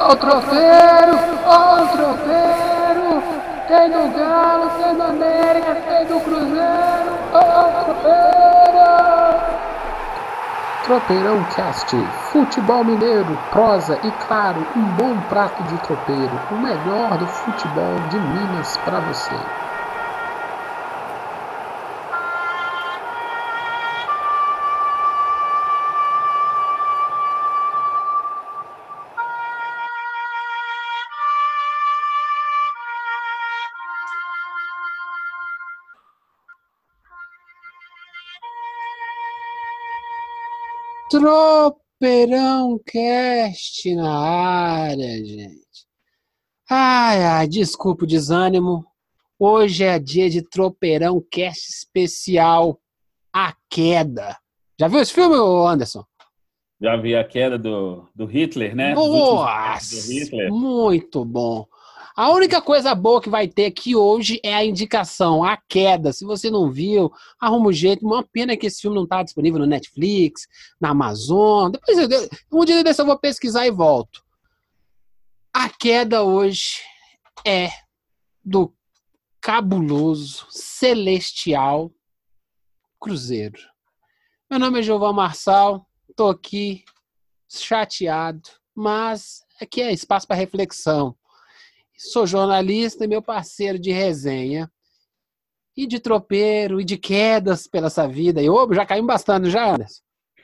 Ó o tropeiro! Ó o tropeiro! Tem do Galo, tem do América, tem do Cruzeiro! Ó o tropeiro! Tropeirão Cast, futebol mineiro, prosa e claro, um bom prato de tropeiro, o melhor do futebol de Minas para você. Tropeirão Cast na área, gente. Ai, ai, desculpa o desânimo. Hoje é dia de Tropeirão Cast especial A Queda. Já viu esse filme, Anderson? Já vi a queda do, do Hitler, né? Nossa, Hitler. muito bom. A única coisa boa que vai ter aqui hoje é a indicação, a queda. Se você não viu, arruma um jeito. Uma pena que esse filme não está disponível no Netflix, na Amazon. Depois, eu- um dia desse eu vou pesquisar e volto. A queda hoje é do cabuloso, celestial Cruzeiro. Meu nome é Giovanni Marçal, tô aqui chateado, mas aqui é espaço para reflexão. Sou jornalista e meu parceiro de resenha. E de tropeiro, e de quedas pela essa vida. E ô, já caímos bastante, já, Anderson?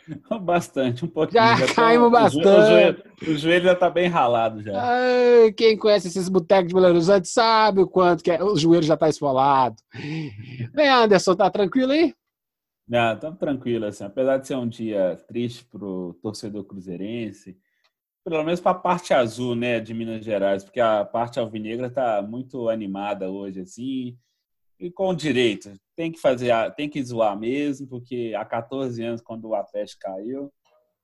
Bastante, um pouquinho. Já tô- caímos joelho- bastante. O joelho, o joelho já tá bem ralado já. Ai, quem conhece esses botecos de Belo Horizonte sabe o quanto que é, o joelho já tá esfolado. Vem, Anderson, tá tranquilo aí? Ah, tá tranquilo, assim. Apesar de ser um dia triste pro torcedor cruzeirense, pelo menos para a parte azul, né, de Minas Gerais, porque a parte alvinegra tá muito animada hoje, assim, e com direito. Tem que fazer, tem que zoar mesmo, porque há 14 anos, quando o Atlético caiu,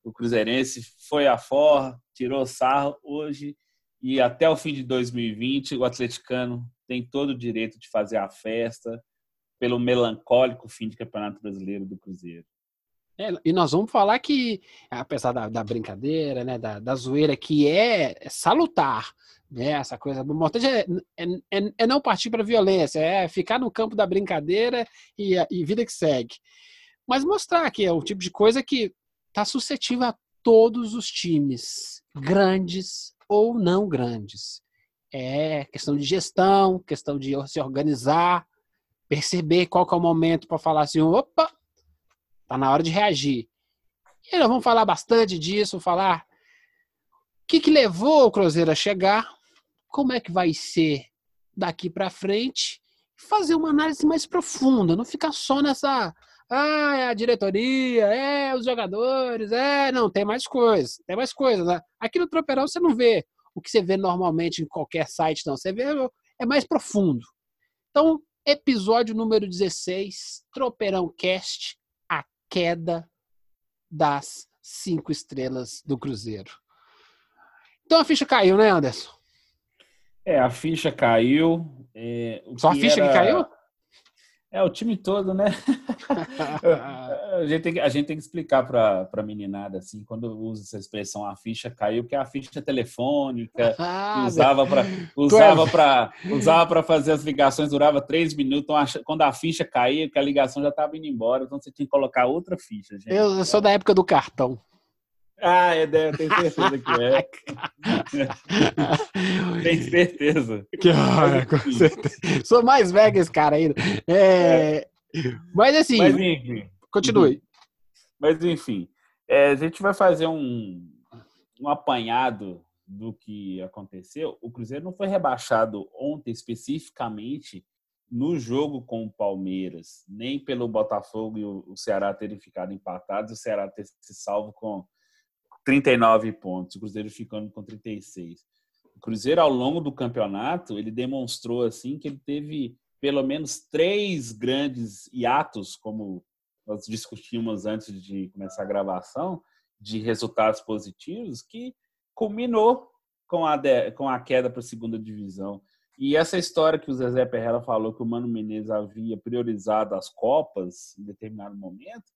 o cruzeirense foi a forra, tirou sarro hoje e até o fim de 2020 o atleticano tem todo o direito de fazer a festa pelo melancólico fim de Campeonato Brasileiro do Cruzeiro. É, e nós vamos falar que, apesar da, da brincadeira, né, da, da zoeira, que é salutar, né, essa coisa, o importante é, é, é- é não partir para violência, é ficar no campo da brincadeira e, e vida que segue. Mas mostrar que é um tipo de coisa que está suscetível a todos os times, grandes ou não grandes. É questão de gestão, questão de se organizar, perceber qual que é o momento para falar assim, opa, Tá na hora de reagir. E nós vamos falar bastante disso, falar o que, que levou o Cruzeiro a chegar, como é que vai ser daqui para frente, fazer uma análise mais profunda, não ficar só nessa. Ah, é a diretoria, é os jogadores, é. Não, tem mais coisas, tem mais coisas. Né? Aqui no Tropeirão você não vê o que você vê normalmente em qualquer site, não. Você vê, é mais profundo. Então, episódio número 16, Tropeirão Cast, queda das cinco estrelas do Cruzeiro. Então a ficha caiu, né, Anderson? É, a ficha caiu. é, o Só a ficha que era- caiu? É, o time todo, né? a, gente tem que, a gente tem que explicar para a meninada, assim, quando usa essa expressão a ficha caiu, que é a ficha telefônica, que Ah, usava para usava para usava para fazer as ligações durava três minutos então, quando a ficha caía que a ligação já estava indo embora então você tinha que colocar outra ficha gente eu, eu sou da época do cartão. Ah é deve tenho certeza que é tenho certeza Que- ah, com certeza. Sou mais velho que esse cara ainda. É, Mas assim, mas enfim continue. mas enfim é, a gente vai fazer um um apanhado do que aconteceu o Cruzeiro não foi rebaixado ontem especificamente no jogo com o Palmeiras, nem pelo Botafogo e o o Ceará terem ficado empatados, o Ceará ter se salvo com 39 pontos, o Cruzeiro ficando com 36. O Cruzeiro, ao longo do campeonato, ele demonstrou assim que ele teve pelo menos três grandes hiatos, como nós discutimos antes de começar a gravação, de resultados positivos, que culminou com a, de- com a queda para a segunda divisão. E essa história que o Zezé Perrella falou que o Mano Menezes havia priorizado as Copas em determinado momento,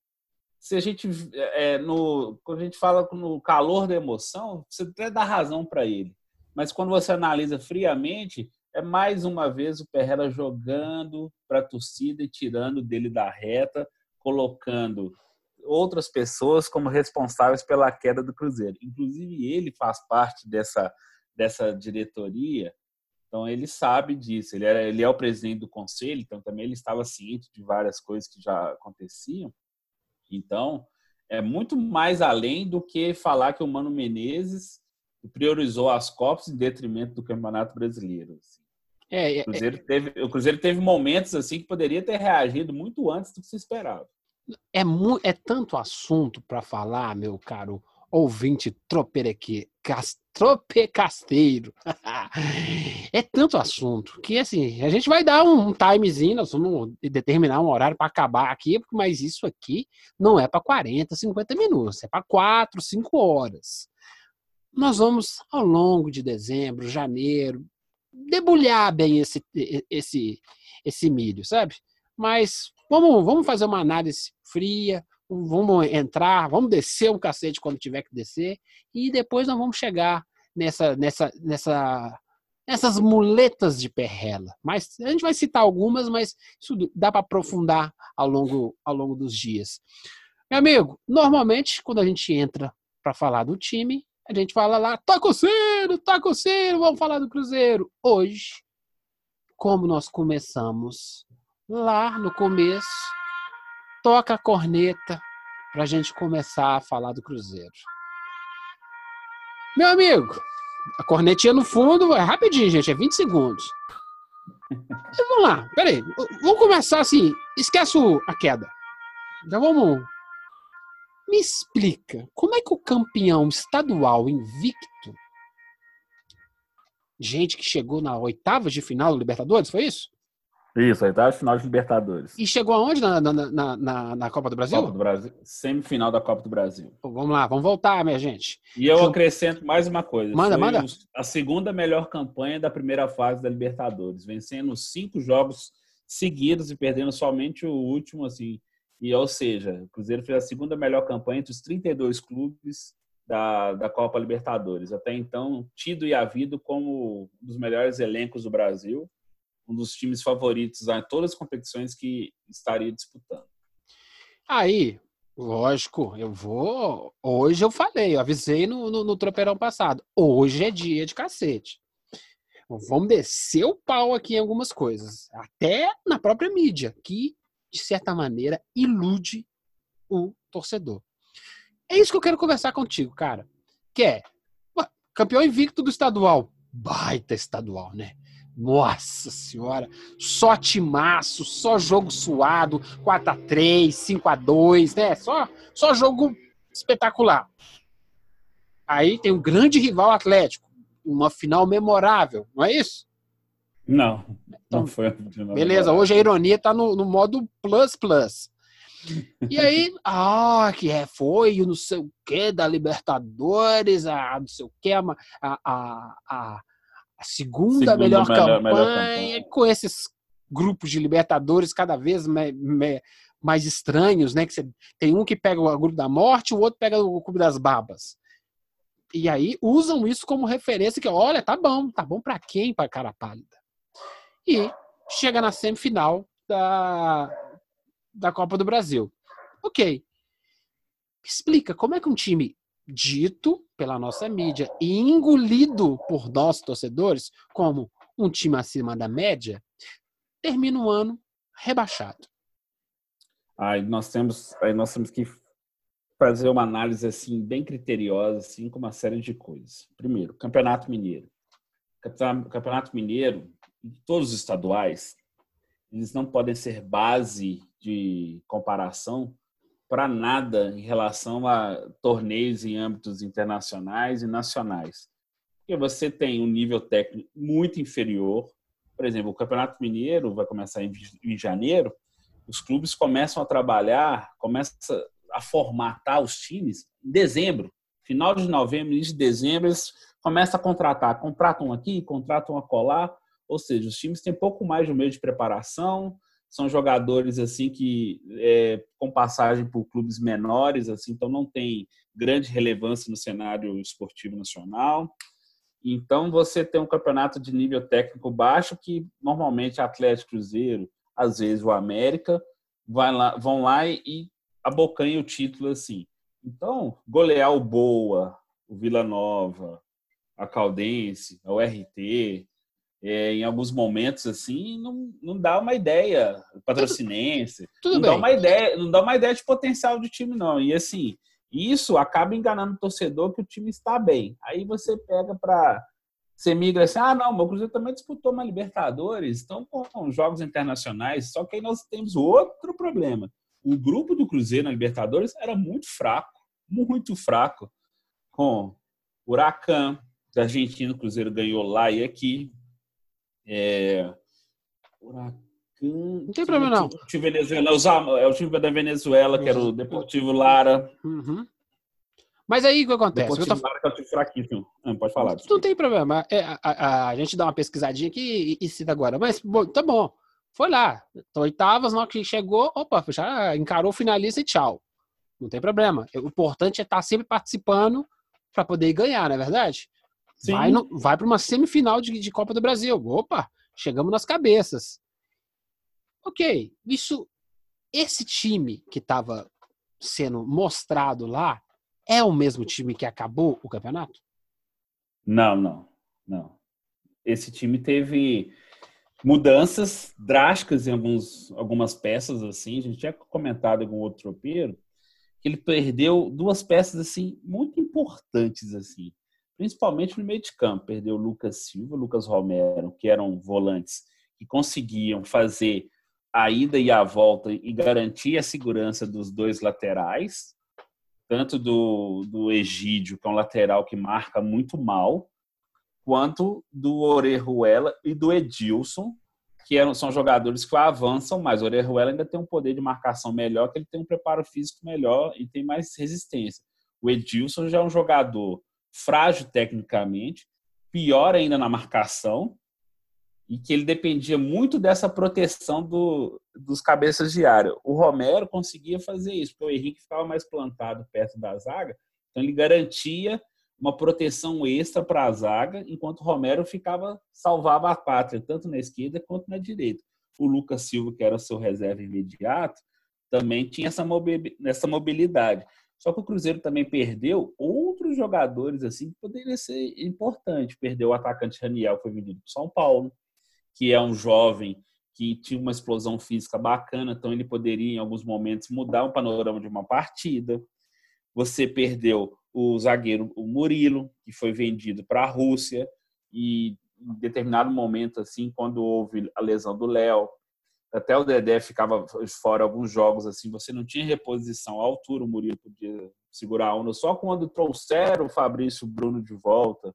se a gente é, no, quando a gente fala no calor da emoção, você até dá razão para ele. mas quando você analisa friamente, é mais uma vez o Perrela jogando para a torcida e tirando dele da reta, colocando outras pessoas como responsáveis pela queda do Cruzeiro. Inclusive, ele faz parte dessa, dessa diretoria, então ele sabe disso. Ele, era, ele é o presidente do conselho, então também ele estava ciente de várias coisas que já aconteciam. Então, é muito mais além do que falar que o Mano Menezes priorizou as Copas em detrimento do Campeonato Brasileiro. Assim. É, é, o, Cruzeiro teve, o Cruzeiro teve momentos assim que poderia ter reagido muito antes do que se esperava. É, é tanto assunto para falar, meu caro ouvinte tropereque, tropecasteiro. é tanto assunto que assim, a gente vai dar um timezinho, nós vamos determinar um horário para acabar aqui, mas isso aqui não é para 40, 50 minutos, é para 4, 5 horas. Nós vamos ao longo de dezembro, janeiro, debulhar bem esse esse esse milho, sabe? Mas vamos, vamos fazer uma análise fria, vamos entrar, vamos descer um cacete quando tiver que descer, e depois nós vamos chegar nessa, nessa, nessa, nessas muletas de perrela. Mas a gente vai citar algumas, mas isso dá para aprofundar ao longo, ao longo dos dias. Meu amigo, normalmente quando a gente entra para falar do time, a gente fala lá, tá coceiro, tá coceiro, vamos falar do Cruzeiro. Hoje, como nós começamos lá no começo, toca a corneta para a gente começar a falar do Cruzeiro. Meu amigo, a cornetinha no fundo é rapidinho, gente, é 20 segundos. Então, vamos lá, peraí, vamos começar assim, esquece a queda. Já vamos. Me explica, como é que o campeão estadual invicto, gente que chegou na oitava de final do Libertadores, foi isso? Isso, oitava final de Libertadores. E chegou aonde na, na, na, na, na Copa do Brasil? Copa do Brasil. Semifinal da Copa do Brasil. Vamos lá, vamos voltar, minha gente. E eu acrescento mais uma coisa. Manda, Foi manda. A segunda melhor campanha da primeira fase da Libertadores, vencendo cinco jogos seguidos e perdendo somente o último, assim. E, ou seja, o Cruzeiro fez a segunda melhor campanha entre os 32 clubes da, da Copa Libertadores. Até então, tido e havido como um dos melhores elencos do Brasil um dos times favoritos em todas as competições que estaria disputando. Aí, lógico, eu vou. Hoje eu falei, eu avisei no, no, no tropeirão passado. Hoje é dia de cacete. Vamos descer o pau aqui em algumas coisas, até na própria mídia, que, de certa maneira, ilude o torcedor. É isso que eu quero conversar contigo, cara. Que é campeão invicto do estadual. Baita estadual, né? Nossa senhora, só timaço, só jogo suado, 4 a 3 5 a 2 né? Só, só jogo espetacular. Aí tem um grande rival Atlético, uma final memorável, não é isso? Não, então, não foi. Beleza, hoje a ironia tá no, no modo plus plus. E aí, ah, que é, foi o não sei o que da Libertadores, a não sei o que, a, a, a a segunda, melhor, melhor, campanha, melhor, campanha, com esses grupos de Libertadores cada vez mais, mais estranhos, né? Que você, tem um que pega o grupo da morte, o outro pega o clube das babas. E aí usam isso como referência que, olha, tá bom, tá bom para quem, para cara pálida. E chega na semifinal da, da Copa do Brasil. Ok. Explica como é que um time dito pela nossa mídia e engolido por nós torcedores como um time acima da média, termina o ano rebaixado. Aí nós temos, aí nós temos que fazer uma análise assim bem criteriosa, assim com uma série de coisas. Primeiro, Campeonato Mineiro. Campeonato Mineiro, todos os estaduais, eles não podem ser base de comparação para nada em relação a torneios em âmbitos internacionais e nacionais. Porque você tem um nível técnico muito inferior. Por exemplo, o Campeonato Mineiro vai começar em, janeiro, os clubes começam a trabalhar, começam a formatar os times em dezembro. Final de novembro, início de dezembro, eles começam a contratar. Contratam aqui, contratam a colar. Ou seja, os times têm pouco mais de um mês de preparação, são jogadores assim que é, com passagem por clubes menores, assim, então não tem grande relevância no cenário esportivo nacional. Então você tem um campeonato de nível técnico baixo que normalmente Atlético Cruzeiro, às vezes o América, lá, vão lá e abocanham o título assim. Então, golear o Boa, o Vila Nova, a Caldense, a URT, é, em alguns momentos assim, não, não dá uma ideia patrocinense, tudo, tudo não bem. dá uma ideia, não dá uma ideia de potencial de time não. E assim, isso acaba enganando o torcedor que o time está bem. Aí você pega para você migra assim, ah, não, o Cruzeiro também disputou uma Libertadores, estão com jogos internacionais, só que aí nós temos outro problema. O grupo do Cruzeiro na Libertadores era muito fraco, muito fraco, com Huracan, da Argentina, o Cruzeiro ganhou lá e aqui, é, Huracan. Não tem problema, não. O time, Venezuela, é o time da Venezuela, que era o Deportivo Lara. Uhum. Mas aí o que acontece? Deportivo tô... Lara que é time fraquíssimo. Não, pode falar. Não, não tem problema. É, a, a, a, gente dá uma pesquisadinha aqui e, e cita agora. Mas, bom, tá bom. Foi lá. Então, oitavas, na hora que chegou, opa, já encarou o finalista e tchau. Não tem problema. O importante é estar sempre participando para poder ganhar, não é verdade? Sim. Vai, vai para uma semifinal de, de Copa do Brasil. Opa, chegamos nas cabeças. Ok, isso, esse time que estava sendo mostrado lá é o mesmo time que acabou o campeonato? Não, não, não. Esse time teve mudanças drásticas em alguns, algumas peças assim. A gente tinha comentado em algum outro tropeiro que ele perdeu duas peças assim muito importantes assim principalmente no meio de campo. Perdeu Lucas Silva, Lucas Romero, que eram volantes que conseguiam fazer a ida e a volta e garantir a segurança dos dois laterais, tanto do, do Egídio, que é um lateral que marca muito mal, quanto do Orejuela e do Edilson, que eram, são jogadores que avançam mais. O Orejuela ainda tem um poder de marcação melhor, que ele tem um preparo físico melhor e tem mais resistência. O Edilson já é um jogador frágil tecnicamente, pior ainda na marcação, e que ele dependia muito dessa proteção do, dos cabeças de área. O Romero conseguia fazer isso, porque o Henrique ficava mais plantado perto da zaga, então ele garantia uma proteção extra para a zaga, enquanto o Romero ficava salvava a pátria, tanto na esquerda quanto na direita. O Lucas Silva, que era seu reserva imediato, também tinha essa mobilidade. Só que o Cruzeiro também perdeu outros jogadores assim que poderiam ser importantes. Perdeu o atacante Raniel, foi vendido para São Paulo, que é um jovem que tinha uma explosão física bacana, então ele poderia em alguns momentos mudar o panorama de uma partida. Você perdeu o zagueiro o Murilo, que foi vendido para a Rússia e em determinado momento assim, quando houve a lesão do Léo, até o Dedé ficava fora alguns jogos assim, você não tinha reposição à altura, o Murilo podia segurar a onda. Só quando trouxeram o Fabrício Bruno de volta,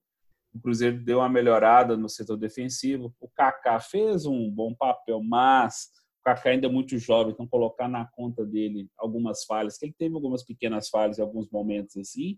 o Cruzeiro deu uma melhorada no setor defensivo. O Kaká fez um bom papel, mas o Kaká ainda é muito jovem, então colocar na conta dele algumas falhas, que ele teve algumas pequenas falhas em alguns momentos assim,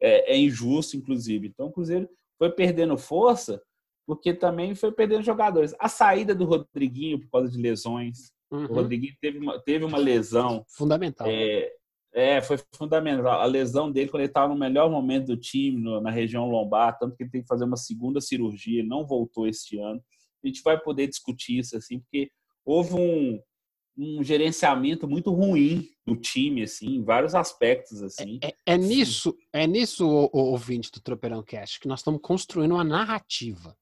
é, é injusto, inclusive. Então o Cruzeiro foi perdendo força porque também foi perdendo jogadores. A saída do Rodriguinho por causa de lesões. Uhum. O Rodriguinho teve uma, teve uma lesão. Fundamental. É, é, foi fundamental. A lesão dele, quando ele estava no melhor momento do time, no, na região lombar, tanto que ele tem que fazer uma segunda cirurgia, ele não voltou este ano. A gente vai poder discutir isso, assim, porque houve um, um gerenciamento muito ruim do time, assim, em vários aspectos, assim. É, é, é nisso, é nisso, o, o ouvinte do Tropeirão Cast, que nós estamos construindo uma narrativa.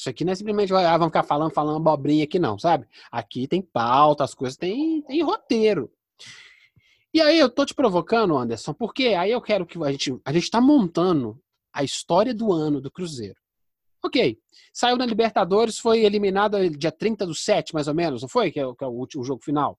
Isso aqui não é simplesmente, ah, vamos ficar falando, falando abobrinha aqui, não, sabe? Aqui tem pauta, as coisas tem, tem roteiro. E aí eu tô te provocando, Anderson, porque aí eu quero que a gente a gente está montando a história do ano do Cruzeiro. Ok, saiu na Libertadores, foi eliminado dia 30 do 7, mais ou menos, não foi? Que é, que é o último jogo final.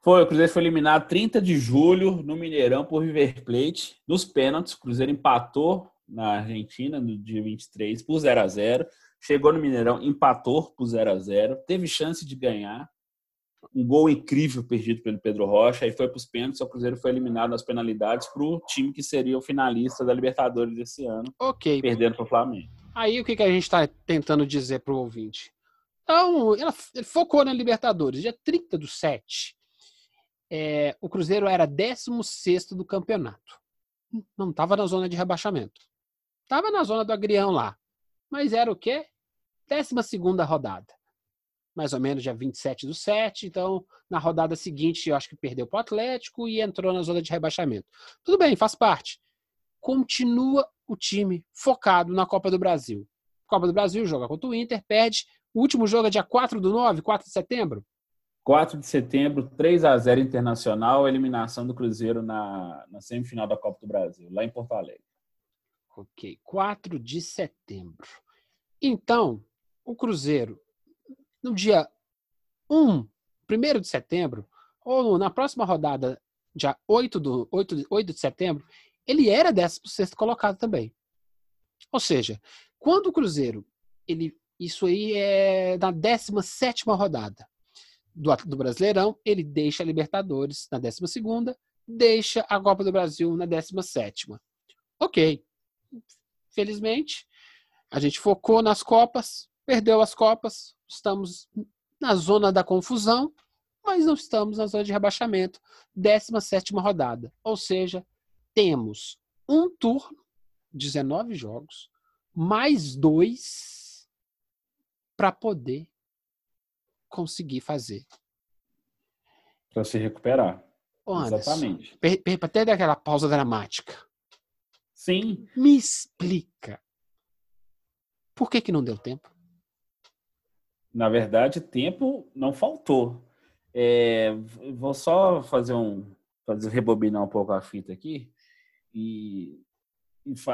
Foi, o Cruzeiro foi eliminado 30 de julho no Mineirão por River Plate, nos pênaltis. O Cruzeiro empatou na Argentina no dia 23 por 0 a 0 chegou no Mineirão, empatou por 0 a 0 teve chance de ganhar. Um gol incrível perdido pelo Pedro Rocha, aí foi para os pênaltis, o Cruzeiro foi eliminado nas penalidades para o time que seria o finalista da Libertadores desse ano, ok perdendo para o Flamengo. Aí o que, que a gente está tentando dizer para o ouvinte? Então, ele focou na Libertadores, dia 30 do 7. É, o Cruzeiro era 16 do campeonato. Não estava na zona de rebaixamento Tava na zona do agrião lá. Mas era o quê? Décima segunda rodada. Mais ou menos dia 27 do 7. Então, na rodada seguinte, eu acho que perdeu para o Atlético e entrou na zona de rebaixamento. Tudo bem, faz parte. Continua o time focado na Copa do Brasil. Copa do Brasil joga contra o Inter, perde. O último jogo é dia 4 do 9, 4 de setembro? 4 de setembro, 3 a 0 Internacional, eliminação do Cruzeiro na, na semifinal da Copa do Brasil, lá em Porto Alegre. Ok, 4 de setembro. Então, o Cruzeiro, no dia 1, 1 de setembro, ou na próxima rodada, dia 8, do, 8, 8 de setembro, ele era 16 colocado também. Ou seja, quando o Cruzeiro, ele, isso aí é na 17 rodada do, do Brasileirão, ele deixa a Libertadores na 12, deixa a Copa do Brasil na 17. Ok. Felizmente, a gente focou nas Copas, perdeu as Copas, estamos na zona da confusão, mas não estamos na zona de rebaixamento. 17 rodada. Ou seja, temos um turno, 19 jogos, mais dois para poder conseguir fazer. Para se recuperar. Ô, Exatamente. Para ter aquela pausa dramática. Sim. Me explica. Por que, que não deu tempo? Na verdade, tempo não faltou. É, vou só fazer um. Fazer, rebobinar um pouco a fita aqui e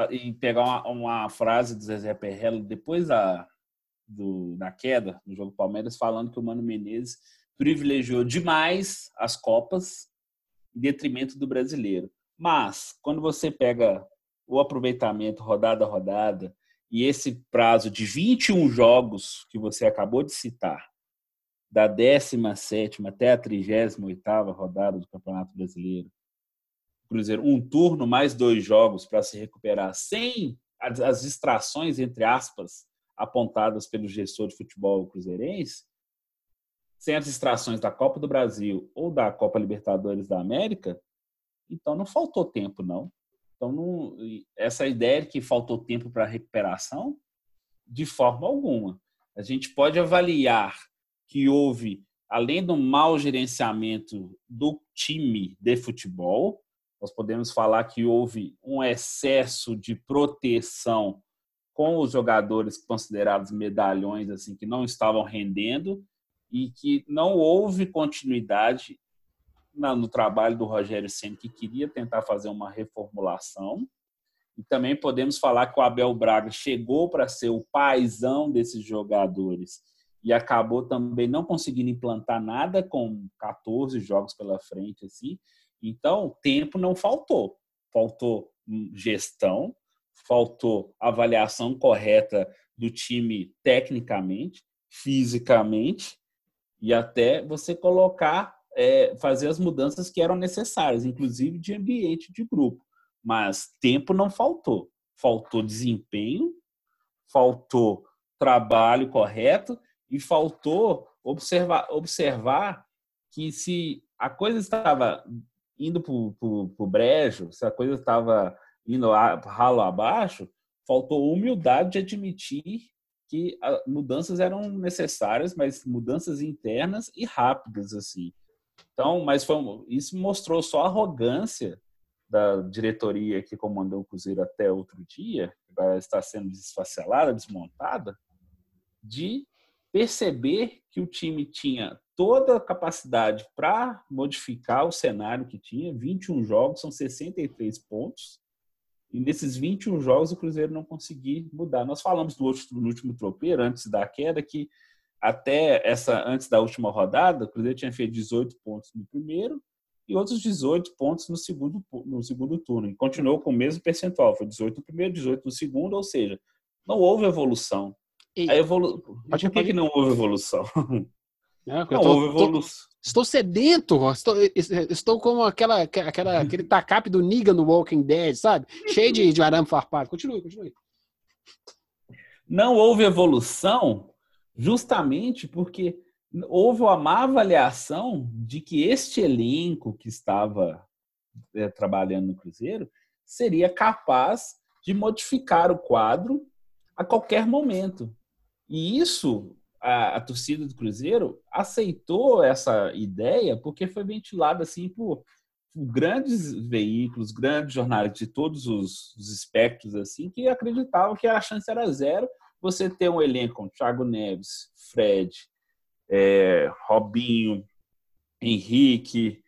e, pegar uma, uma, frase do Zezé Perrello depois da, do, da queda no jogo Palmeiras, falando que o Mano Menezes privilegiou demais as Copas em detrimento do brasileiro. Mas, quando você pega o aproveitamento rodada a rodada e esse prazo de 21 jogos que você acabou de citar, da 17 até a 38 rodada do Campeonato Brasileiro, Cruzeiro um turno mais dois jogos para se recuperar sem as, as distrações, entre aspas, apontadas pelo gestor de futebol cruzeirense, sem as distrações da Copa do Brasil ou da Copa Libertadores da América, então não faltou tempo, não. Então, não, essa ideia de que faltou tempo para recuperação, de forma alguma. A gente pode avaliar que houve, além do mau gerenciamento do time de futebol, nós podemos falar que houve um excesso de proteção com os jogadores considerados medalhões assim que não estavam rendendo e que não houve continuidade no trabalho do Rogério Ceni que queria tentar fazer uma reformulação. E também podemos falar que o Abel Braga chegou para ser o paizão desses jogadores e acabou também não conseguindo implantar nada com 14 jogos pela frente assim. Então, tempo não faltou. Faltou gestão, faltou avaliação correta do time tecnicamente, fisicamente, e até você colocar, é, fazer as mudanças que eram necessárias, inclusive de ambiente de grupo. Mas tempo não faltou. Faltou desempenho, faltou trabalho correto e faltou observar, observar que se a coisa estava indo para o brejo, se a coisa estava indo a, ralo abaixo, faltou humildade de admitir que mudanças eram necessárias, mas mudanças internas e rápidas assim. Então, mas foi, isso mostrou só a arrogância da diretoria que comandou o Cruzeiro até outro dia, agora está sendo desfacelada, desmontada, de perceber que o time tinha toda a capacidade para modificar o cenário que tinha, 21 jogos, são 63 pontos, e nesses 21 jogos o Cruzeiro não conseguiu mudar. Nós falamos no no último tropeiro, antes da queda, que até essa antes da última rodada, o Cruzeiro tinha feito 18 pontos no primeiro e outros 18 pontos no segundo, no segundo turno. E continuou com o mesmo percentual, foi 18 no primeiro, 18 no segundo, ou seja, não houve evolução. E... A evolu... Pode, Por que, que não houve evolução? É, não, tô, houve evolução. Tô, estou sedento, estou, estou como aquela, aquela, aquele tacape do Negan no Walking Dead, sabe? Cheio de, de arame farpado. Continue, continue. Não houve evolução justamente porque houve uma avaliação de que este elenco que estava é, trabalhando no Cruzeiro seria capaz de modificar o quadro a qualquer momento. E isso, a, a torcida do Cruzeiro aceitou essa ideia porque foi ventilada assim por grandes veículos, grandes jornais de todos os, os, espectros assim que acreditavam que a chance era zero. Você ter um elenco com Thiago Neves, Fred, é, Robinho, Henrique,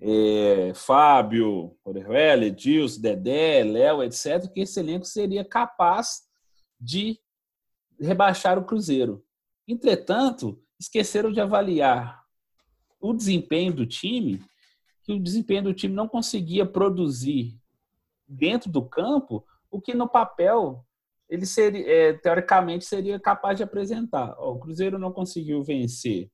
é, Fábio, Orejuela, Edilson, Dedé, Léo, etc., que esse elenco seria capaz de rebaixar o Cruzeiro. Entretanto, esqueceram de avaliar o desempenho do time, que o desempenho do time não conseguia produzir dentro do campo o que no papel ele seria, é, teoricamente seria capaz de apresentar. o Cruzeiro não conseguiu vencer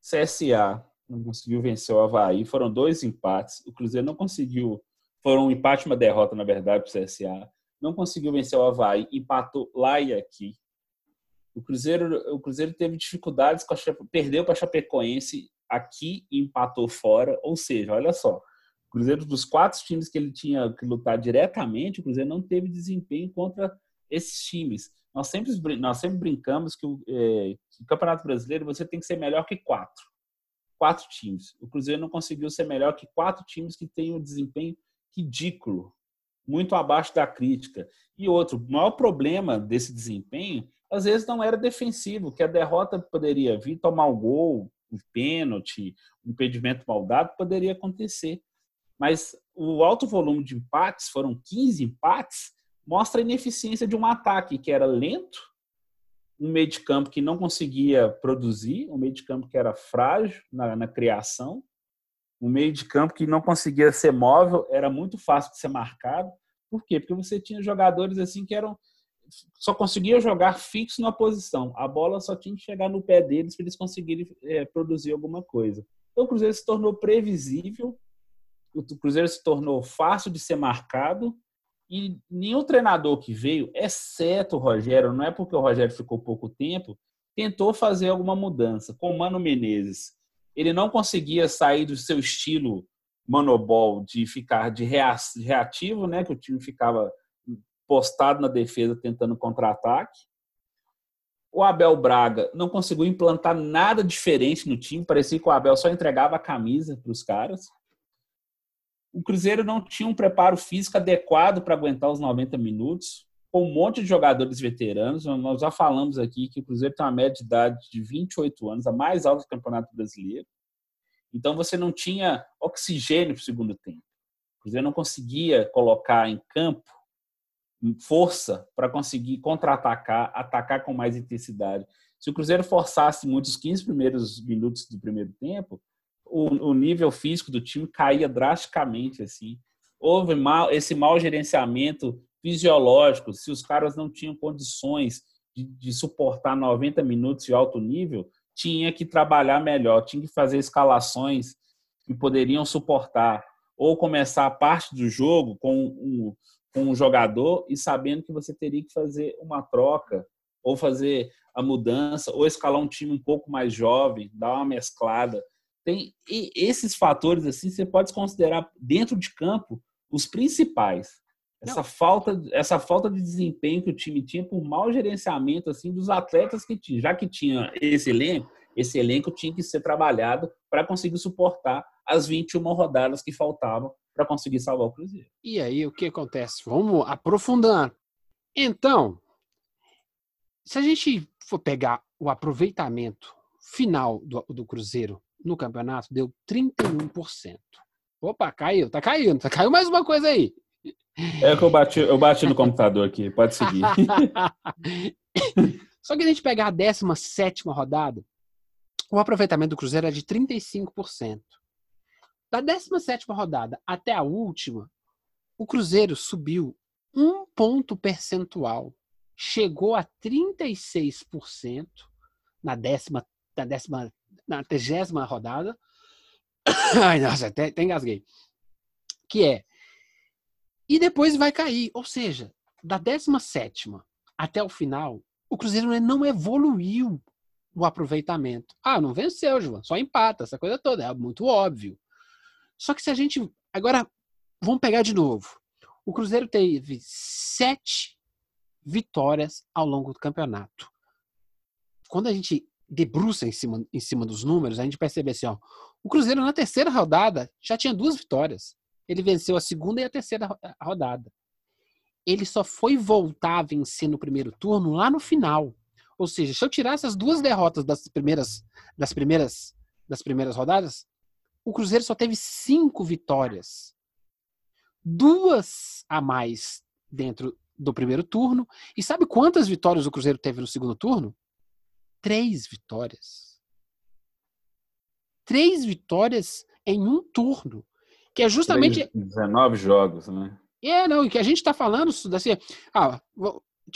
CSA, não conseguiu vencer o Havaí, foram dois empates. O Cruzeiro não conseguiu, foram um empate uma derrota, na verdade, para o CSA. Não conseguiu vencer o Havaí, empatou lá e aqui. O Cruzeiro, o Cruzeiro teve dificuldades, com a, perdeu para a Chapecoense aqui e empatou fora. Ou seja, olha só, o Cruzeiro, dos quatro times que ele tinha que lutar diretamente, o Cruzeiro não teve desempenho contra esses times. Nós sempre, nós sempre brincamos que o, é, Campeonato Brasileiro você tem que ser melhor que quatro. Quatro times. O Cruzeiro não conseguiu ser melhor que quatro times que têm um desempenho ridículo, muito abaixo da crítica. E outro, o maior problema desse desempenho, às vezes não era defensivo, que a derrota poderia vir tomar um gol, um pênalti, um impedimento mal dado, poderia acontecer. Mas o alto volume de empates, foram 15 empates, mostra a ineficiência de um ataque que era lento, um meio de campo que não conseguia produzir, um meio de campo que era frágil na, na criação, um meio de campo que não conseguia ser móvel, era muito fácil de ser marcado. Por quê? Porque você tinha jogadores assim que eram só conseguiam jogar fixo na posição. A bola só tinha que chegar no pé deles para eles conseguirem é, produzir alguma coisa. Então o Cruzeiro se tornou previsível, o Cruzeiro se tornou fácil de ser marcado e nenhum treinador que veio, exceto o Rogério, não é porque o Rogério ficou pouco tempo, tentou fazer alguma mudança. Com o Mano Menezes, ele não conseguia sair do seu estilo manobol de ficar de reativo, né, que o time ficava postado na defesa tentando contra-ataque. O Abel Braga não conseguiu implantar nada diferente no time, parecia que o Abel só entregava a camisa para os caras o Cruzeiro não tinha um preparo físico adequado para aguentar os 90 minutos, com um monte de jogadores veteranos. Nós já falamos aqui que o Cruzeiro tem uma média de idade de 28 anos, a mais alta do Campeonato Brasileiro. Então você não tinha oxigênio para o segundo tempo. O Cruzeiro não conseguia colocar em campo força para conseguir contra-atacar, atacar com mais intensidade. Se o Cruzeiro forçasse muitos 15 primeiros minutos do primeiro tempo, o, o nível físico do time caía drasticamente assim. Houve mal, esse mau gerenciamento fisiológico, se os caras não tinham condições de, de, suportar 90 minutos de alto nível, tinha que trabalhar melhor, tinha que fazer escalações que poderiam suportar, ou começar a parte do jogo com um, com um jogador e sabendo que você teria que fazer uma troca, ou fazer a mudança, ou escalar um time um pouco mais jovem, dar uma mesclada. Tem esses fatores assim, você pode considerar dentro de campo os principais. Essa Não. falta, essa falta de desempenho que o time tinha por mau gerenciamento assim dos atletas que tinha, já que tinha esse elenco, esse elenco tinha que ser trabalhado para conseguir suportar as 21 rodadas que faltavam para conseguir salvar o Cruzeiro. E aí o que acontece? Vamos aprofundar. Então, se a gente for pegar o aproveitamento final do, do Cruzeiro no campeonato deu 31%. Opa, caiu, tá caindo, tá caiu mais uma coisa aí. É que eu bati, eu bati no computador aqui, pode seguir. Só que a gente pegar a 17 rodada, o aproveitamento do Cruzeiro é de 35%. Da 17 rodada até a última, o Cruzeiro subiu um ponto percentual. Chegou a 36% na décima, na décima na trigésima rodada. Ai, nossa, até, até engasguei. Que é. E depois vai cair. Ou seja, da 17 até o final, o Cruzeiro não evoluiu o aproveitamento. Ah, não venceu, João, só empata, essa coisa toda. É muito óbvio. Só que se a gente. Agora, vamos pegar de novo. O Cruzeiro teve sete vitórias ao longo do campeonato. Quando a gente debruça em cima, em cima dos números, a gente percebe assim, ó, o Cruzeiro na terceira rodada já tinha duas vitórias. Ele venceu a segunda e a terceira rodada. Ele só foi voltar a vencer no primeiro turno lá no final. Ou seja, se eu tirar essas duas derrotas das primeiras, das primeiras, das primeiras rodadas, o Cruzeiro só teve cinco vitórias. Duas a mais dentro do primeiro turno. E sabe quantas vitórias o Cruzeiro teve no segundo turno? Três vitórias. Três vitórias em um turno. Que é justamente. 19 jogos, né? É, não, e que a gente está falando assim, ah,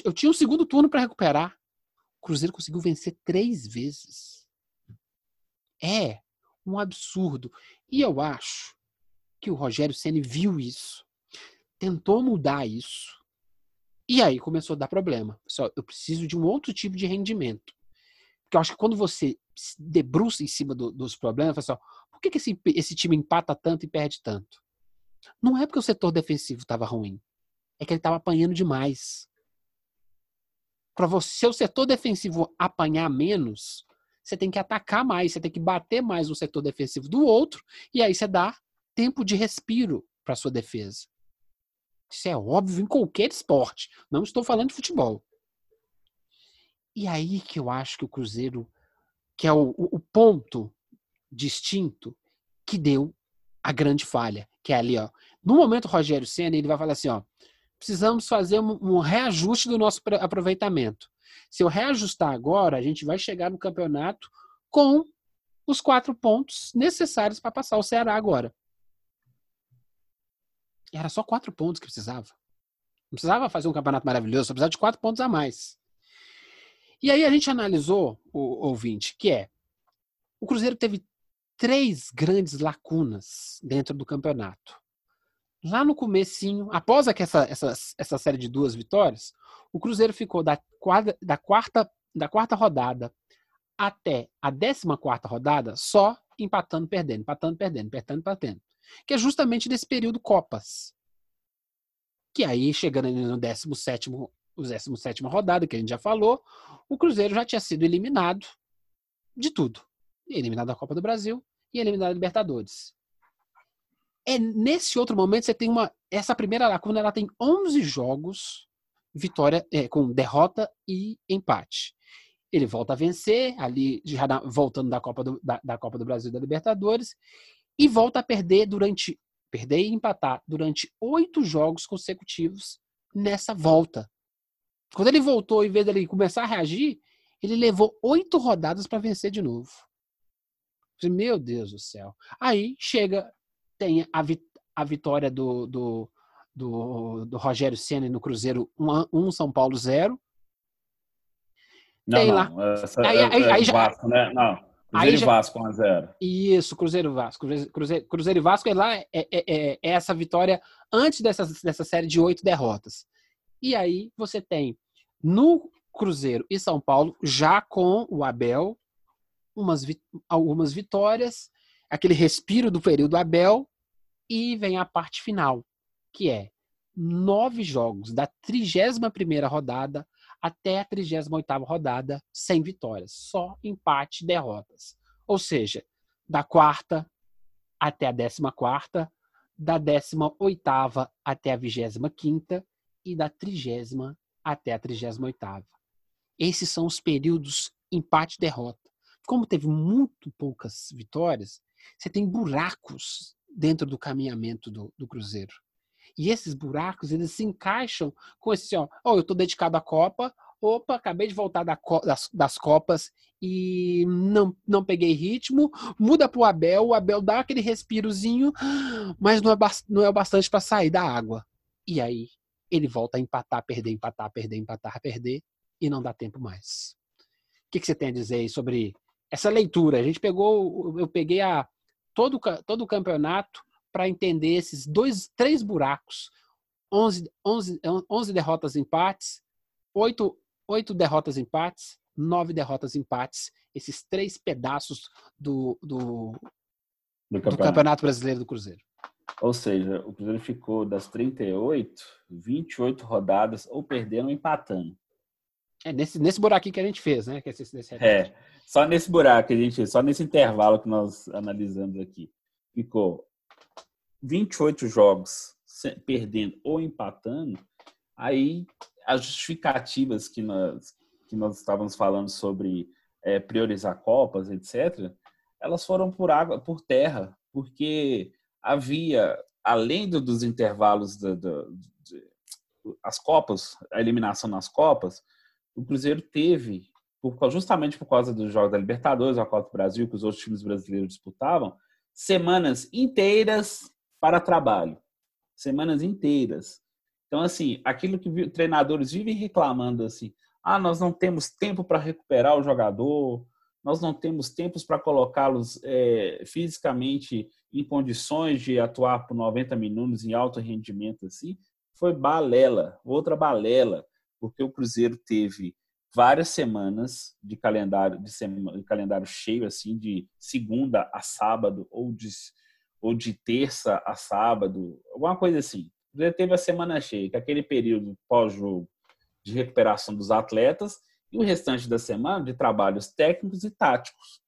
eu tinha um segundo turno para recuperar. O Cruzeiro conseguiu vencer três vezes. É um absurdo. E eu acho que o Rogério Ceni viu isso, tentou mudar isso. E aí começou a dar problema. Só, eu preciso de um outro tipo de rendimento. Porque eu acho que quando você se debruça em cima do, dos problemas, assim, ó, por que, que esse, esse time empata tanto e perde tanto? Não é porque o setor defensivo estava ruim. É que ele estava apanhando demais. Para você, o setor defensivo apanhar menos, você tem que atacar mais, você tem que bater mais no setor defensivo do outro, e aí você dá tempo de respiro para sua defesa. Isso é óbvio em qualquer esporte. Não estou falando de futebol. E aí que eu acho que o Cruzeiro, que é o, o ponto distinto que deu a grande falha, que é ali, ó. No momento, o Rogério Senna, ele vai falar assim, ó, precisamos fazer um, um reajuste do nosso aproveitamento. Se eu reajustar agora, a gente vai chegar no campeonato com os quatro pontos necessários para passar o Ceará agora. Era só quatro pontos que precisava. Não precisava fazer um campeonato maravilhoso, só precisava de quatro pontos a mais. E aí a gente analisou, o ouvinte, que é o Cruzeiro teve três grandes lacunas dentro do campeonato. Lá no comecinho, após essa, essa, essa série de duas vitórias, o Cruzeiro ficou da, quadra, da, quarta, da quarta rodada até a décima quarta rodada só empatando, perdendo, empatando, perdendo, empatando, perdendo. Que é justamente nesse período Copas. Que aí, chegando no 17 o 17 rodada, que a gente já falou, o Cruzeiro já tinha sido eliminado de tudo. Eliminado da Copa do Brasil e eliminado da Libertadores. É nesse outro momento você tem uma essa primeira lacuna, ela tem 11 jogos vitória é, com derrota e empate. Ele volta a vencer, ali já na, voltando da Copa do, da, da, Copa do Brasil da Libertadores, e volta a perder durante perder e empatar durante oito jogos consecutivos nessa volta. Quando ele voltou, em vez dele começar a reagir, ele levou oito rodadas para vencer de novo. Meu Deus do céu. Aí chega, tem a, vi, a vitória do, do, do, do Rogério Senna no Cruzeiro 1 um, um, São Paulo 0. Não, Tem não, lá. Essa, aí, aí, é, aí, já, Vasco, né? Não. Cruzeiro já, e Vasco 1 a 0. Isso, Cruzeiro e Vasco. Cruzeiro, Cruzeiro e Vasco é lá é, é, é, é essa vitória antes dessa, dessa série de oito derrotas. E aí você tem no Cruzeiro e São Paulo, já com o Abel, umas, algumas vitórias, aquele respiro do período Abel, e vem a parte final, que é nove jogos da 31ª rodada até a 38ª rodada sem vitórias, só empate e derrotas. Ou seja, da quarta até a 14ª, da 18ª até a 25ª e da 30 até a 38ª. Esses são os períodos empate derrota. Como teve muito poucas vitórias, você tem buracos dentro do caminhamento do, do Cruzeiro. E esses buracos, eles se encaixam com esse, ó, oh, eu estou dedicado à Copa, opa, acabei de voltar da, das, das, Copas e não, não peguei ritmo, muda para o Abel, o Abel dá aquele respirozinho, mas não é, não é o bastante para sair da água. E aí ele volta a empatar, perder, empatar, perder, empatar, perder, e não dá tempo mais. O que, que você tem a dizer aí sobre essa leitura? A gente pegou, eu peguei a, todo, todo o campeonato para entender esses dois, três buracos. 11, 11, 11 derrotas empates, 8, 8 derrotas empates, 9 derrotas empates. Esses três pedaços do, do, do, campeonato. do campeonato Brasileiro do Cruzeiro. Ou seja, o Cruzeiro ficou das 38, 28 rodadas ou perdendo ou empatando. É nesse, nesse buraquinho que a gente fez, né? Que é, esse, é, só nesse buraco que a gente, só nesse intervalo que nós analisamos aqui. Ficou 28 jogos perdendo ou empatando, aí as justificativas que nós, que nós estávamos falando sobre é, priorizar Copas, etc., elas foram por água, por terra, porque havia, além do, dos intervalos da, da, de, as Copas, a eliminação nas Copas, o Cruzeiro teve, por, justamente por causa dos Jogos da Libertadores, a Copa do Brasil, que os outros times brasileiros disputavam, semanas inteiras para trabalho. Semanas inteiras. Então, assim, aquilo que treinadores vivem reclamando, assim, ah, nós não temos tempo para recuperar o jogador, nós não temos tempos para colocá-los é, fisicamente em condições de atuar por 90 minutos em alto rendimento assim, foi balela, outra balela, porque o Cruzeiro teve várias semanas de calendário de, semana, de calendário cheio assim de segunda a sábado ou de ou de terça a sábado, alguma coisa assim. O Cruzeiro teve a semana cheia, que é aquele período pós-jogo de recuperação dos atletas e o restante da semana de trabalhos técnicos e táticos.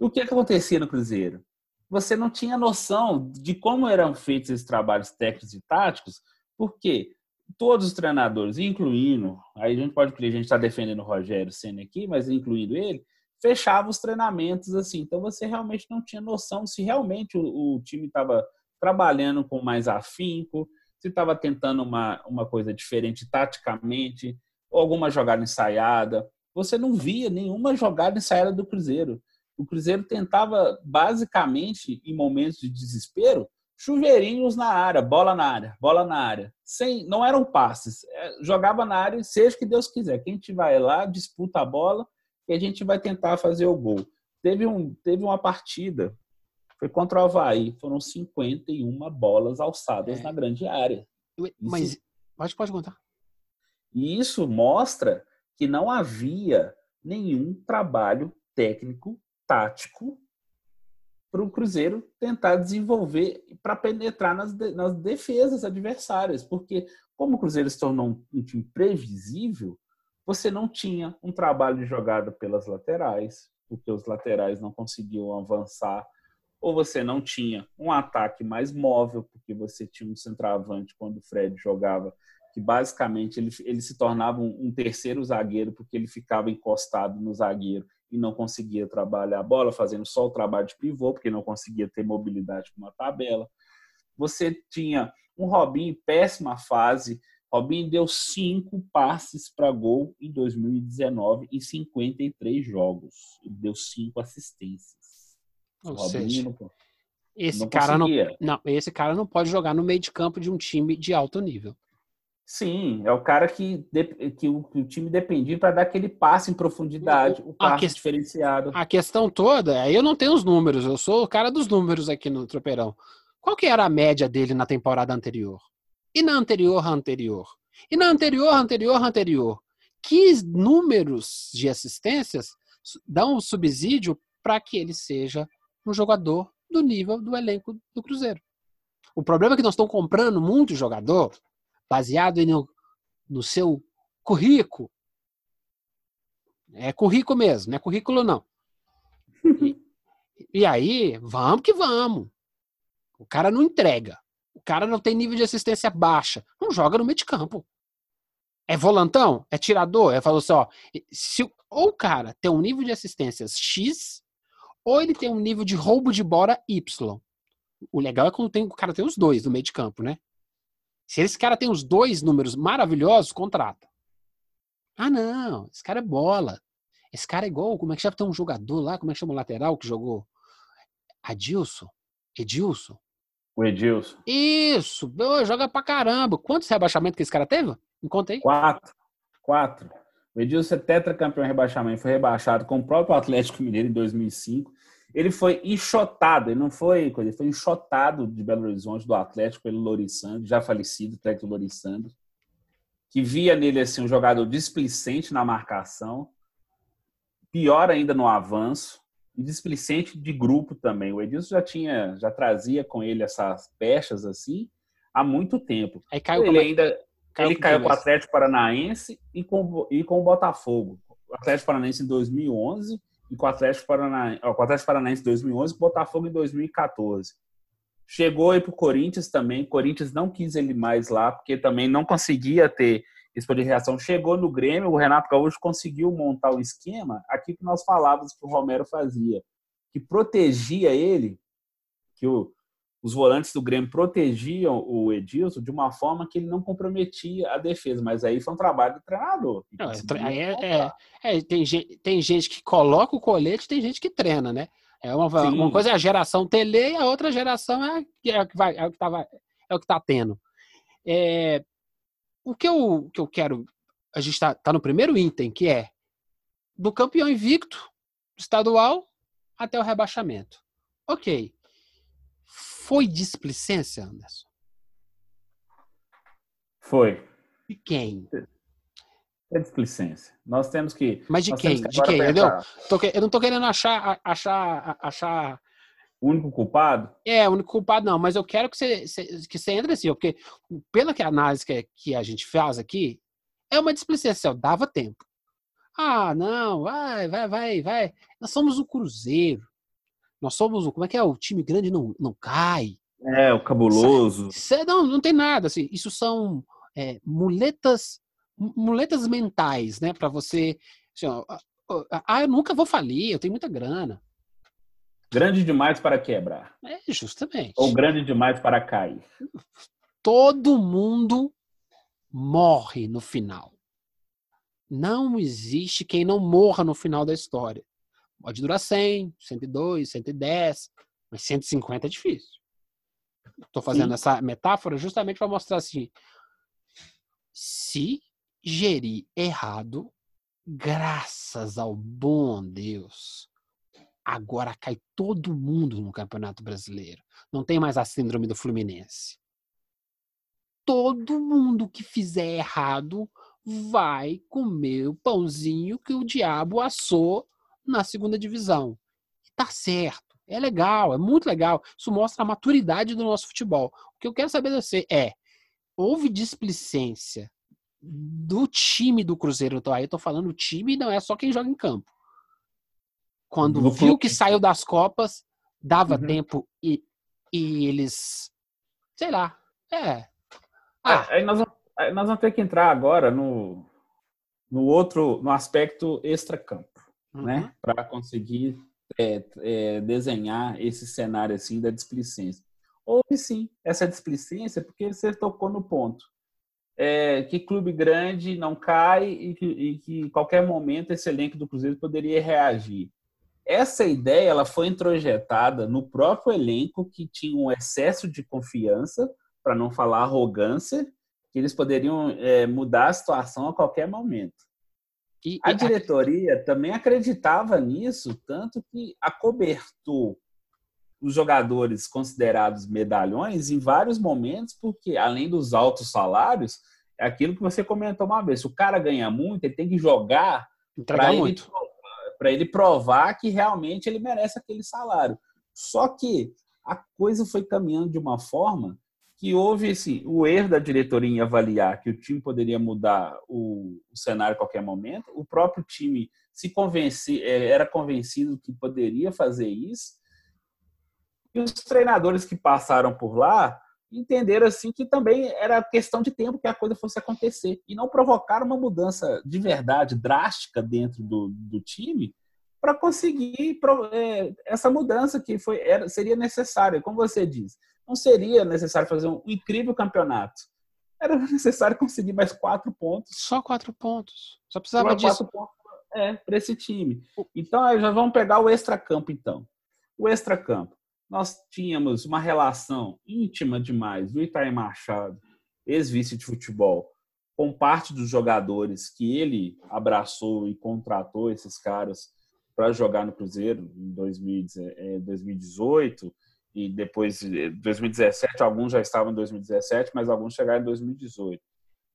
E o que, acontecia no Cruzeiro? Você não tinha noção de como eram feitos esses trabalhos técnicos e táticos, porque todos os treinadores, incluindo, aí a gente pode a gente está defendendo o Rogério Senna aqui, mas incluindo ele, fechavam os treinamentos assim. Então você realmente não tinha noção se realmente o, o time estava trabalhando com mais afinco, se estava tentando uma, uma coisa diferente taticamente, ou alguma jogada ensaiada. Você não via nenhuma jogada ensaiada do Cruzeiro. O Cruzeiro tentava, basicamente, em momentos de desespero, chuveirinhos na área, bola na área, bola na área. Sem, não eram passes. É, jogava na área, seja o que Deus quiser. Quem gente vai lá, disputa a bola e a gente vai tentar fazer o gol. Teve, um, teve uma partida, foi contra o Havaí, foram 51 bolas alçadas é. na grande área. Mas, Isso... pode, pode contar. E isso mostra que não havia nenhum trabalho técnico, tático, para o Cruzeiro tentar desenvolver para penetrar nas, nas defesas adversárias. Porque, como o Cruzeiro se tornou um, um time previsível, você não tinha um trabalho de jogada pelas laterais, porque os laterais não conseguiam avançar, ou você não tinha um ataque mais móvel, porque você tinha um centroavante quando o Fred jogava que basicamente ele, ele se tornava um, um, terceiro zagueiro porque ele ficava encostado no zagueiro e não conseguia trabalhar a bola, fazendo só o trabalho de pivô, porque não conseguia ter mobilidade com uma tabela. Você tinha um Robinho em péssima fase. Robinho deu cinco passes para gol em 2019 em 53 jogos. Ele deu cinco assistências. Ou Robinho seja, não, esse não cara não, não, esse cara não pode jogar no meio de campo de um time de alto nível. Sim, é o cara que, que, o, que o time dependia para dar aquele passe em profundidade, o, passe que, diferenciado. A questão toda, aí eu não tenho os números, eu sou o cara dos números aqui no Tropeirão. Qual que era a média dele na temporada anterior? E na anterior, anterior? E na anterior, anterior, anterior? Que números de assistências dão um subsídio para que ele seja um jogador do nível do elenco do Cruzeiro? O problema é que nós estamos comprando muito jogador baseado no, no seu currículo. É currículo mesmo, não é currículo não. E, e aí, vamos que vamos. O cara não entrega. O cara não tem nível de assistência baixa. Não joga no meio de campo. É volantão? É tirador? É falou assim, ó, se, ou o cara tem um nível de assistências X, ou ele tem um nível de roubo de bola Y. O legal é quando tem, o cara tem os dois no meio de campo, né? Se esse cara tem os dois números maravilhosos, contrata. Ah, não, esse cara é bola. Esse cara é igual, como é que chama? Tem um jogador lá, como é que chama o lateral que jogou? Adilson? Edilson? O Edilson. Isso, joga pra caramba. Quantos rebaixamentos que esse cara teve? Me conta aí. Quatro. Quatro. O Edilson é tetracampeão em rebaixamento, foi rebaixado com o próprio Atlético Mineiro em 2005 ele foi enxotado, ele não foi coisa, ele foi enxotado de Belo Horizonte, do Atlético, pelo Lorissandro, já falecido, o técnico Lorissandro, que via nele assim, um jogador displicente na marcação, pior ainda no avanço. e displicente de grupo também. O Edilson já tinha, já trazia com ele essas pechas assim há muito tempo. Aí caiu ele ainda caiu ele caiu com o? Atlético Paranaense e com, e com o Botafogo. O Atlético Paranaense em 2011 e com o Atlético Paranaense, ó, com o Atlético Paranaense em 2011 e o Botafogo em 2014. Chegou aí para o Corinthians também. Corinthians não quis ele mais lá, porque também não conseguia ter esse poder de reação. Chegou no Grêmio, o Renato Gaúcho conseguiu montar um esquema, aqui que nós falávamos que o Romero fazia, que protegia ele, que o, os volantes do Grêmio protegiam o Edilson de uma forma que ele não comprometia a defesa. Mas aí foi um trabalho do treinador. Não, é, é-. É, tem, gente, tem gente que coloca o colete, tem gente que treina, né? É uma, uma coisa é a geração tele e a outra geração é, é o que vai, é o que tá, vai- é o que tá tendo. É, o que eu, que eu quero, a gente tá, tá no primeiro item, que é do campeão invicto estadual até o rebaixamento. Ok. Foi displicência, Anderson? Foi. De quem? É displicência. Nós temos que. Mas de quem? que De quem? Entendeu? eu não tô querendo achar, achar, achar O único culpado? É, o único culpado não, mas eu quero que você, que você entre assim, porque pela que análise que, que a gente faz aqui, é uma displicência, dava tempo. Ah, não, vai, vai, vai, vai. Nós somos o Cruzeiro. Nós somos o. Como é que é? O time grande não, não cai. É, o cabuloso. Não, não tem nada. Assim, isso são é, muletas mu- muletas mentais, né? Para você. Assim, ó, ah, ah, eu nunca vou falir, eu tenho muita grana. Grande demais para quebrar. É, justamente. Ou grande demais para cair. todo mundo morre no final. Não existe quem não morra no final da história. Pode durar 100, 102, 110, mas 150 é difícil. Estou fazendo Sim. essa metáfora justamente para mostrar assim: se gerir errado, graças ao bom Deus, agora cai todo mundo no Campeonato Brasileiro. Não tem mais a síndrome do Fluminense todo mundo que fizer errado vai comer o pãozinho que o diabo assou na segunda divisão. E tá certo, é legal, é muito legal. Isso mostra a maturidade do nosso futebol. O que eu quero saber de você é: houve displicência do time do Cruzeiro? Então, aí eu tô falando o time não é só quem joga em campo. Quando Do viu que saiu das Copas, dava Uhum. tempo e, e eles. Sei lá. É. Ah, Ah, aí nós vamos, aí nós vamos ter que entrar agora no, no outro, no aspecto extra-campo, uhum. né? Para conseguir é, é, desenhar esse cenário assim da displicência. Houve sim essa displicência, porque você tocou no ponto. É, que clube grande não cai e que, e que em qualquer momento esse elenco do Cruzeiro poderia reagir. Essa ideia ela foi introjetada no próprio elenco que tinha um excesso de confiança para não falar arrogância, que eles poderiam é, mudar a situação a qualquer momento. E, A diretoria também acreditava nisso, tanto que acobertou os jogadores considerados medalhões em vários momentos, porque além dos altos salários, é aquilo que você comentou uma vez: se o cara ganha muito, ele tem que jogar para ele, ele provar que realmente ele merece aquele salário. Só que a coisa foi caminhando de uma forma que houve esse, o erro da diretoria em avaliar que o time poderia mudar o, o cenário a qualquer momento. O próprio time se convence, eh, era convencido que poderia fazer isso. E os treinadores que passaram por lá entenderam assim que também era questão de tempo que a coisa fosse acontecer e não provocaram uma mudança de verdade drástica dentro do, do time para conseguir é, essa mudança que foi era, seria necessária, como você diz. Não seria necessário fazer um incrível campeonato. Era necessário conseguir mais quatro pontos Só quatro pontos. Só precisava uma disso. quatro pontos é, para esse time. Então, já vamos pegar o extracampo, então. O extracampo. Nós tínhamos uma relação íntima demais do Itaí Machado, ex-vice de futebol, com parte dos jogadores que ele abraçou e contratou esses caras para jogar no Cruzeiro em 2018 e depois em 2017, alguns já estavam em 2017, mas alguns chegaram em 2018.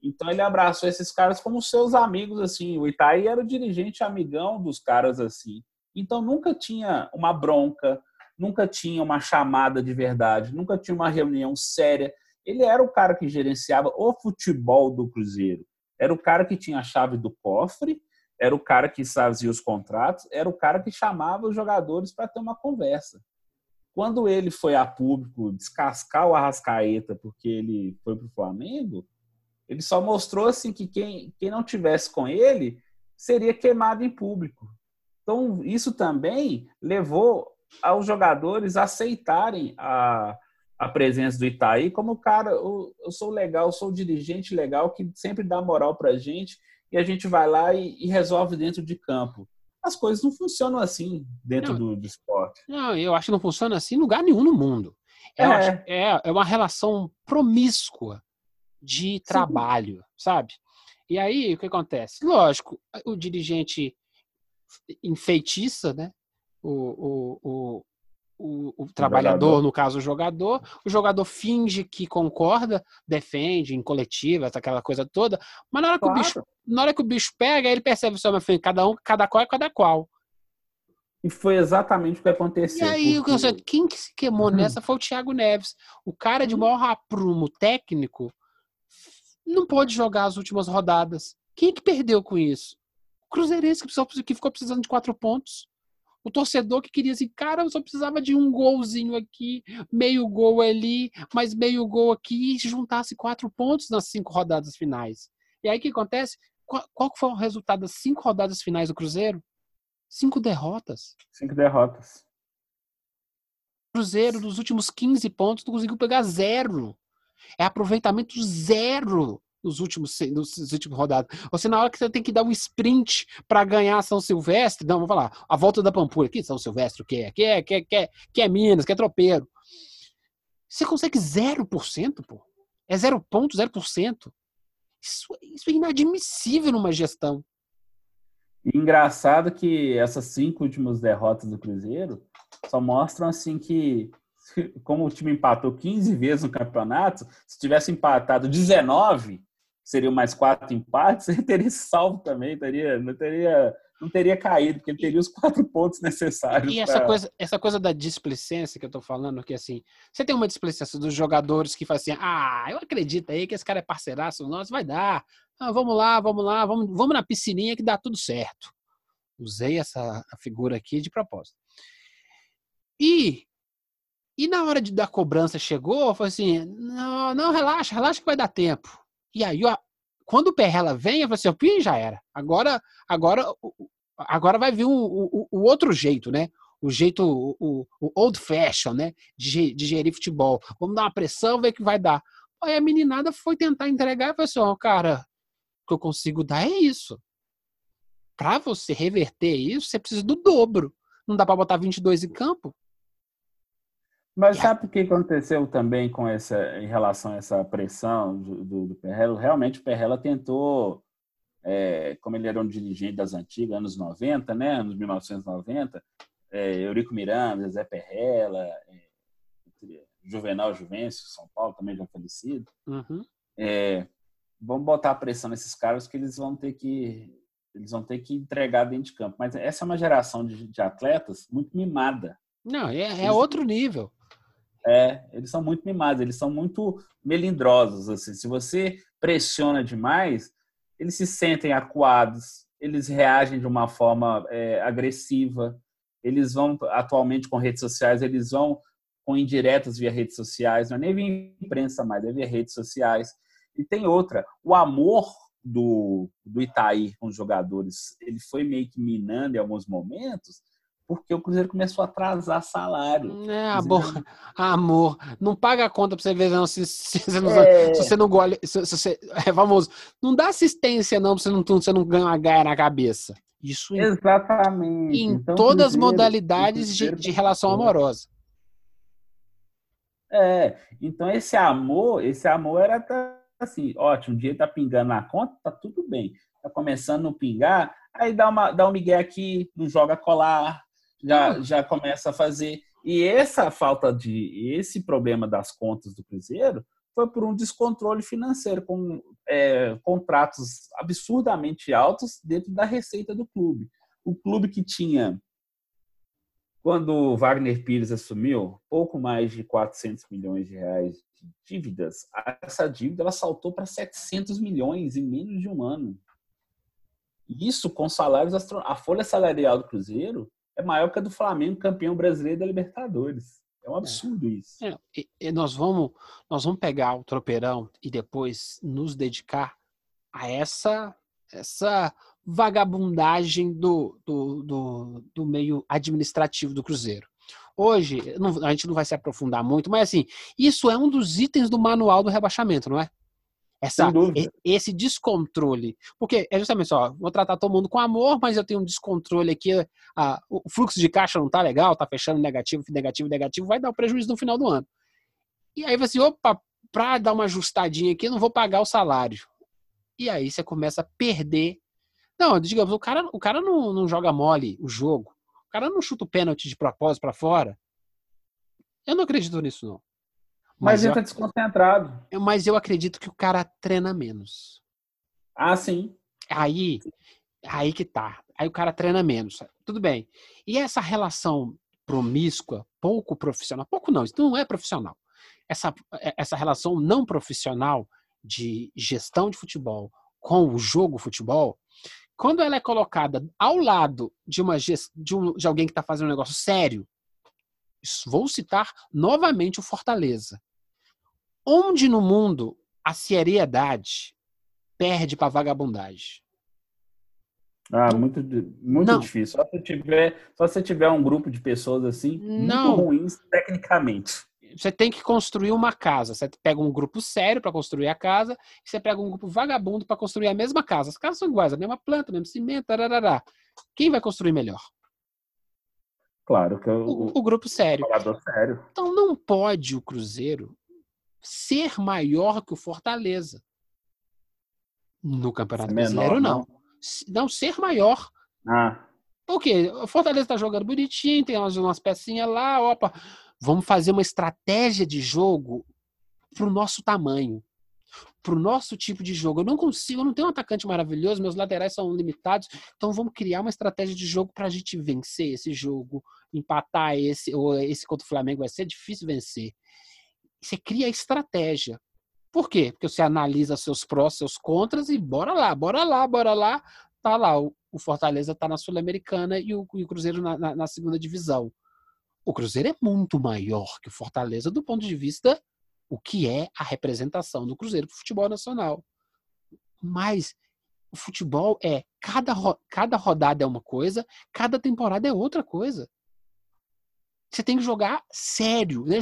Então ele abraçou esses caras como seus amigos, assim. O Itaí era o dirigente amigão dos caras, assim. Então nunca tinha uma bronca, nunca tinha uma chamada de verdade, nunca tinha uma reunião séria. Ele era o cara que gerenciava o futebol do Cruzeiro. Era o cara que tinha a chave do cofre, era o cara que fazia os contratos, era o cara que chamava os jogadores para ter uma conversa. Quando ele foi a público descascar o Arrascaeta porque ele foi para o Flamengo, ele só mostrou assim que quem, quem não tivesse com ele seria queimado em público. Então, isso também levou aos jogadores aceitarem a, a presença do Itaí como cara, eu, eu sou legal, eu sou dirigente legal que sempre dá moral para gente e a gente vai lá e, e, resolve dentro de campo. As coisas não funcionam assim dentro do, do, esporte. Não, eu acho que não funciona assim em lugar nenhum no mundo. É, é, é uma relação promíscua de trabalho, Sim. sabe? E aí, o que acontece? Lógico, o dirigente enfeitiça, né? O, o, o, o, o trabalhador, jogador. no caso o jogador, o jogador finge que concorda, defende em coletiva, aquela coisa toda, mas na hora, claro. que, o bicho, na hora que o bicho pega, ele percebe só, meu filho, cada um, cada qual é cada qual. E foi exatamente o que aconteceu. E aí, porque... quem que se queimou uhum. nessa foi o Thiago Neves. O cara de uhum. maior aprumo técnico não pode jogar as últimas rodadas. Quem é que perdeu com isso? O Cruzeirense que, que ficou precisando de quatro pontos. O torcedor que queria assim, cara, eu só precisava de um golzinho aqui, meio gol ali, mais meio gol aqui, e juntasse quatro pontos nas cinco rodadas finais. E aí o que acontece? Qual, qual foi o resultado das cinco rodadas finais do Cruzeiro? Cinco derrotas. Cinco derrotas. Cruzeiro, dos últimos 15 pontos, não conseguiu pegar zero. É aproveitamento zero nos últimos, nos últimos rodadas. Você, na hora que você tem que dar um sprint para ganhar São Silvestre, não, vamos falar, a volta da Pampulha, aqui São Silvestre, o que é? Que é, que é, que é, que é Minas, que é tropeiro. Você consegue 0%, pô. É 0,0%. Isso, isso é inadmissível numa gestão. engraçado que essas cinco últimas derrotas do Cruzeiro só mostram assim que como o time empatou 15 vezes no campeonato, se tivesse empatado 19, seriam mais quatro empates, ele teria salvo também, teria, não teria não teria caído, porque ele teria os quatro pontos necessários. E essa, pra... coisa, essa coisa da displicência que eu tô falando, que assim, você tem uma displicência dos jogadores que fazem assim, ah, eu acredito aí que esse cara é parceiraço nosso, vai dar. Ah, vamos lá, vamos lá, vamos, vamos na piscininha que dá tudo certo. Usei essa figura aqui de propósito. E e na hora de, da cobrança chegou, foi assim: não, não, relaxa, relaxa que vai dar tempo. E aí, quando o Perrela vem, falei assim: Pim, já era. Agora, agora, agora vai vir o, o, o outro jeito, né? O jeito, o, o old fashion, né? De, de gerir futebol. Vamos dar uma pressão, ver o que vai dar. Aí a meninada foi tentar entregar e falou assim: ó, cara, o que eu consigo dar é isso. Para você reverter isso, você precisa do dobro. Não dá para botar 22 em campo. Mas sabe o que aconteceu também com essa, em relação a essa pressão do, do, do Perrella? Realmente o Perrella tentou, é, como ele era um dirigente das antigas, anos 90, né, anos 1990, é, Eurico Miranda, Zé Perrella, é, Juvenal Juvencio, São Paulo, também já falecido. Uhum. É, vamos botar a pressão nesses caras que eles vão ter que eles vão ter que entregar dentro de campo. Mas essa é uma geração de, de atletas muito mimada. Não, é, é outro nível. É, eles são muito mimados, eles são muito melindrosos. Assim. Se você pressiona demais, eles se sentem acuados, eles reagem de uma forma é, agressiva. Eles vão, atualmente, com redes sociais, eles vão com indiretas via redes sociais, não é nem via imprensa mais, é via redes sociais. E tem outra, o amor do, do Itaí com os jogadores, ele foi meio que minando em alguns momentos, porque o Cruzeiro começou a atrasar salário. É, amor, amor. Não paga a conta pra você ver, não. Se, se, você, não, é... se você não gole. Se, se, você, é famoso. Não dá assistência, não, pra você não, você não ganha uma gaia na cabeça. Isso Exatamente. Em então, todas as modalidades de, de relação amorosa. É, então esse amor, esse amor era assim, ótimo, o dinheiro tá pingando na conta, tá tudo bem. Tá começando a pingar, aí dá, uma, dá um migué aqui, não joga colar, já, já começa a fazer. E essa falta de. Esse problema das contas do Cruzeiro foi por um descontrole financeiro, com é, contratos absurdamente altos dentro da receita do clube. O clube que tinha quando o Wagner Pires assumiu, pouco mais de 400 milhões de reais de dívidas. Essa dívida ela saltou para 700 milhões em menos de um ano. Isso com salários A folha salarial do Cruzeiro é maior que a do Flamengo, campeão brasileiro da Libertadores. É um absurdo isso. É, e, e nós, vamos, nós vamos pegar o tropeirão e depois nos dedicar a essa, essa vagabundagem do, do, do, do meio administrativo do Cruzeiro. Hoje, não, a gente não vai se aprofundar muito, mas assim, isso é um dos itens do manual do rebaixamento, não é? Essa, esse descontrole. Porque é justamente só, vou tratar todo mundo com amor, mas eu tenho um descontrole aqui. A, o fluxo de caixa não tá legal, tá fechando negativo, negativo, negativo, vai dar um prejuízo no final do ano. E aí você, opa, para dar uma ajustadinha aqui, eu não vou pagar o salário. E aí você começa a perder não, digamos, o cara, o cara não, não joga mole o jogo. O cara não chuta o pênalti de propósito para fora. Eu não acredito nisso, não. Mas, mas ele tá desconcentrado. Mas eu acredito que o cara treina menos. Ah, sim. Aí, aí que tá. Aí o cara treina menos. Tudo bem. E essa relação promíscua, pouco profissional, pouco não, isso não é profissional. Essa, essa relação não profissional de gestão de futebol com o jogo futebol, quando ela é colocada ao lado de, uma, de, um, de alguém que está fazendo um negócio sério, vou citar novamente o Fortaleza. Onde no mundo a seriedade perde para vagabundagem? Ah, muito, muito não. difícil. Só se, tiver, só se tiver um grupo de pessoas assim, não. muito ruins tecnicamente você tem que construir uma casa. Você pega um grupo sério para construir a casa, e você pega um grupo vagabundo para construir a mesma casa. As casas são iguais, a mesma planta, o mesmo cimento, tarará. Quem vai construir melhor? Claro que eu, o, o grupo sério. sério. Então não pode o Cruzeiro ser maior que o Fortaleza. No Campeonato menor, Brasileiro, não. não. Não ser maior. Ah. Por quê? O Fortaleza tá jogando bonitinho, tem umas, umas pecinhas lá, opa. Vamos fazer uma estratégia de jogo para o nosso tamanho, para o nosso tipo de jogo. Eu não consigo, eu não tenho um atacante maravilhoso, meus laterais são limitados, então vamos criar uma estratégia de jogo para a gente vencer esse jogo, empatar esse, ou esse contra o Flamengo vai ser difícil vencer. Você cria a estratégia. Por quê? Porque você analisa seus prós, seus contras e bora lá, bora lá, bora lá. Tá lá, o, Fortaleza tá na Sul-Americana e o, e o Cruzeiro na, na, na segunda divisão. O Cruzeiro é muito maior que o Fortaleza do ponto de vista o que é a representação do Cruzeiro para o futebol nacional. Mas o futebol é cada, cada rodada é uma coisa, cada temporada é outra coisa. Você tem que jogar sério. Né?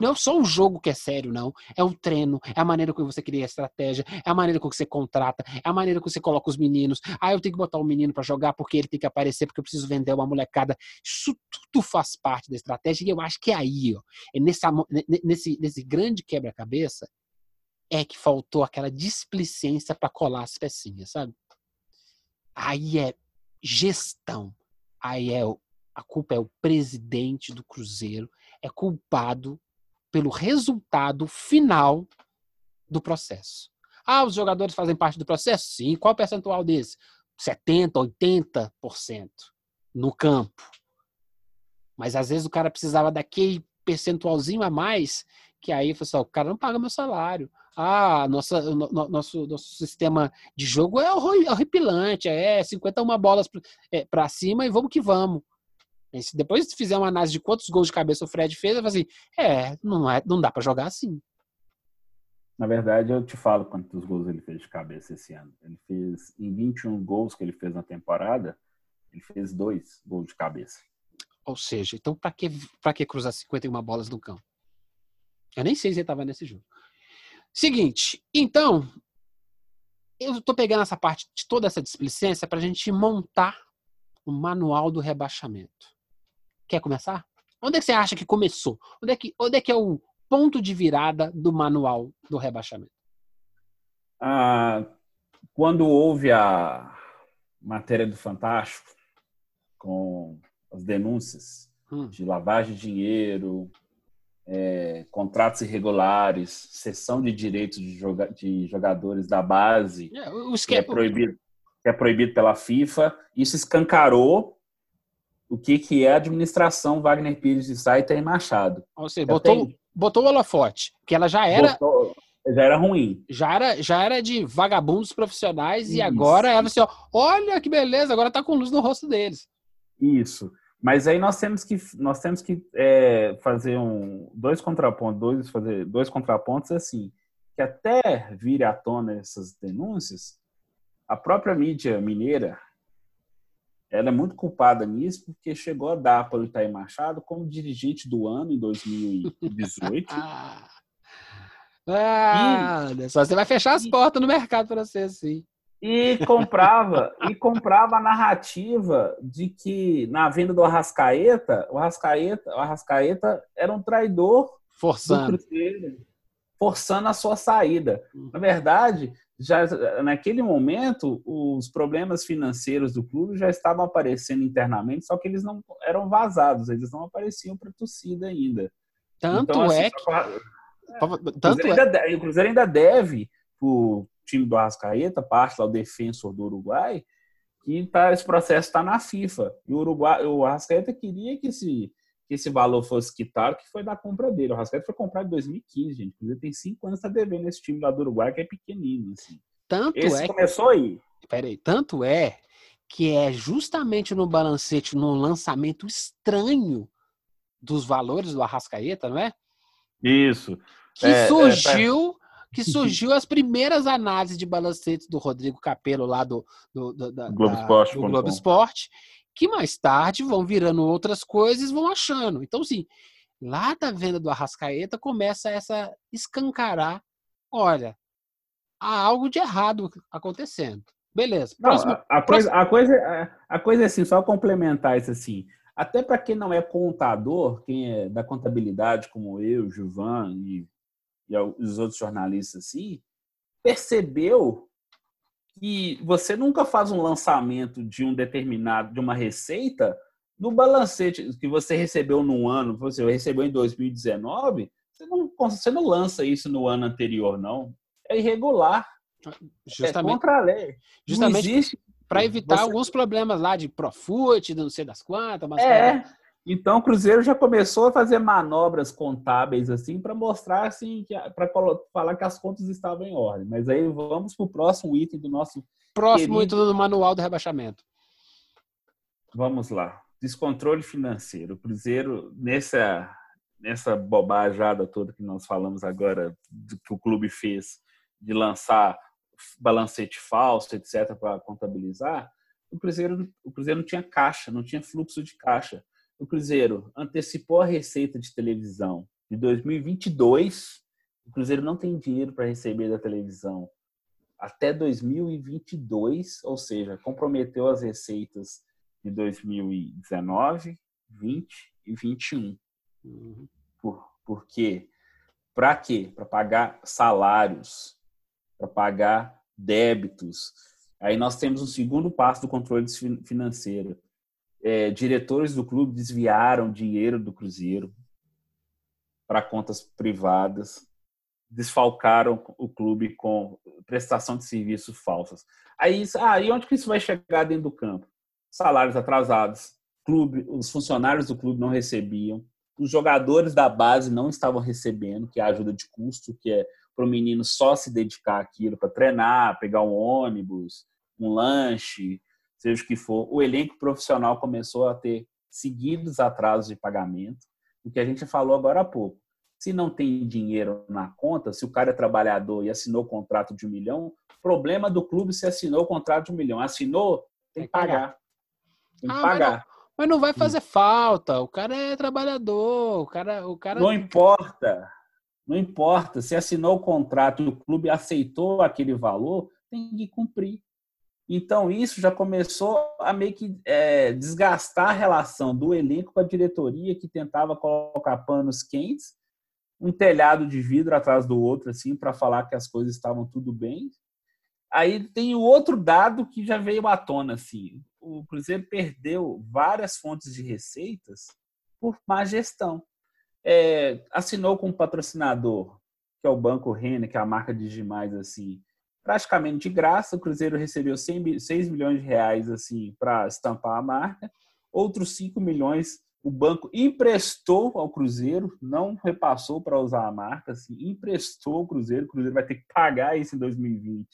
Não é só o jogo que é sério, não. É o treino, é a maneira como você cria a estratégia, é a maneira como você contrata, é a maneira como você coloca os meninos. Ah, eu tenho que botar o um menino para jogar porque ele tem que aparecer, porque eu preciso vender uma molecada. Isso tudo faz parte da estratégia e eu acho que é aí, ó, é nessa, nesse, nesse grande quebra-cabeça, é que faltou aquela displicência para colar as pecinhas, sabe? Aí é gestão. Aí é a culpa é o presidente do Cruzeiro, é culpado pelo resultado final do processo. Ah, os jogadores fazem parte do processo? Sim. Qual o percentual desse? 70%, 80% no campo. Mas às vezes o cara precisava daquele percentualzinho a mais, que aí assim, o cara não paga meu salário. Ah, nossa, no, nosso, nosso sistema de jogo é horripilante, é 51 bolas para é, cima e vamos que vamos. Se depois fizer uma análise de quantos gols de cabeça o Fred fez, eu vou assim, é, não, é, não dá para jogar assim. Na verdade, eu te falo quantos gols ele fez de cabeça esse ano. Ele fez, em 21 gols que ele fez na temporada, ele fez dois gols de cabeça. Ou seja, então para que, pra que cruzar 51 bolas no campo? Eu nem sei se ele estava nesse jogo. Seguinte, então, eu estou pegando essa parte de toda essa displicência para a gente montar o manual do rebaixamento. Quer começar? Onde é que você acha que começou? Onde é que, onde é, que é o ponto de virada do manual do rebaixamento? Ah, quando houve a matéria do Fantástico, com as denúncias hum. de lavagem de dinheiro, é, contratos irregulares, cessão de direitos de, joga de jogadores da base, é, que, é proibido, que é proibido pela FIFA, isso escancarou o que, que é a administração Wagner Pires de Sá e Machado. Ou seja, botou, tem... botou o holofote, que ela já era. Botou, já era ruim. Já era, já era de vagabundos profissionais Isso. e agora ela assim, ó, olha que beleza, agora tá com luz no rosto deles. Isso. Mas aí nós temos que, nós temos que é, fazer um, dois contrapontos, dois, fazer dois contrapontos assim, que até vire à tona essas denúncias, a própria mídia mineira, ela é muito culpada nisso, porque chegou a dar para o Itaí Machado como dirigente do ano em 2018. ah, e, só você vai fechar as e, portas no mercado para ser assim. E comprava, e comprava a narrativa de que na venda do Arrascaeta, o Arrascaeta, o Arrascaeta era um traidor forçando, forçando a sua saída. Na verdade, já naquele momento os problemas financeiros do clube já estavam aparecendo internamente, só que eles não eram vazados, eles não apareciam para a torcida ainda. Tanto então, assim, é que é, tanto o, Cruzeiro é... ainda, o Cruzeiro ainda deve o time do Arrascaeta, parte lá o defensor do Uruguai, que tá, esse processo está na FIFA. E o Uruguai, o Arrascaeta queria que esse que esse valor fosse quitado, que foi da compra dele. O Rascaeta foi comprado em 2015, gente. Inclusive, tem cinco anos que tá devendo esse time lá do Uruguai, que é pequenino. Assim. Tanto esse é. começou aí. Peraí, tanto é que é justamente no balancete, no lançamento estranho dos valores do Arrascaeta, não é? Isso. Que é, surgiu. É, que surgiu as primeiras análises de balancetes do Rodrigo Capello lá do, do, do, da, Globo, Esporte, do Globo Esporte, que mais tarde vão virando outras coisas e vão achando. Então, assim, lá da venda do Arrascaeta começa essa escancarar, olha, há algo de errado acontecendo. Beleza. Próximo, não, a, a, coisa, a, coisa, a, coisa é assim, só complementar isso assim. Até para quem não é contador, quem é da contabilidade, como eu, Gilvan e, e os outros jornalistas assim, percebeu que você nunca faz um lançamento de um determinado, de uma receita no balancete que você recebeu no ano, você recebeu em 2019, você não, você não lança isso no ano anterior, não. É irregular. Justamente, é contra a lei. Justamente para evitar você... alguns problemas lá de Profut, não sei das quantas. Mas é, então o Cruzeiro já começou a fazer manobras contábeis assim para mostrar assim que para falar que as contas estavam em ordem. Mas aí vamos para o próximo item do nosso próximo querido... item do manual do rebaixamento. Vamos lá. Descontrole financeiro. O Cruzeiro nessa nessa bobajada toda que nós falamos agora que o clube fez de lançar balancete falso, etc, para contabilizar, o Cruzeiro o Cruzeiro não tinha caixa, não tinha fluxo de caixa o Cruzeiro antecipou a receita de televisão de 2022. O Cruzeiro não tem dinheiro para receber da televisão até 2022, ou seja, comprometeu as receitas de 2019, 20 e 21. Uhum. Por, por quê? Para quê? Para pagar salários, para pagar débitos. Aí nós temos um segundo passo do controle financeiro, é, diretores do clube desviaram dinheiro do Cruzeiro para contas privadas, desfalcaram o clube com prestação de serviços falsas. Aí, ah, e onde que isso vai chegar dentro do campo? Salários atrasados, clube, os funcionários do clube não recebiam, os jogadores da base não estavam recebendo, que é a ajuda de custo, que é para o menino só se dedicar àquilo, para treinar, pegar um ônibus, um lanche, seja o que for, o elenco profissional começou a ter seguidos atrasos de pagamento, o que a gente falou agora há pouco. Se não tem dinheiro na conta, se o cara é trabalhador e assinou o contrato de um milhão, problema do clube se assinou o contrato de um milhão. Assinou, tem que pagar. Tem que ah, pagar. Mas não, mas não, vai fazer falta. O cara é trabalhador. O cara, o cara. Não importa. Não importa. Se assinou o contrato e o clube aceitou aquele valor, tem que cumprir. Então, isso já começou a meio que é, desgastar a relação do elenco com a diretoria, que tentava colocar panos quentes, um telhado de vidro atrás do outro, assim, para falar que as coisas estavam tudo bem. Aí tem o outro dado que já veio à tona, assim. O Cruzeiro perdeu várias fontes de receitas por má gestão. É, assinou com um patrocinador, que é o Banco Renner, que é a marca de demais, assim, praticamente de graça. O Cruzeiro recebeu 100, 6 milhões de reais assim para estampar a marca outros 5 milhões o banco emprestou ao Cruzeiro, não repassou para usar a marca, assim, emprestou ao Cruzeiro, o Cruzeiro vai ter que pagar isso em 2020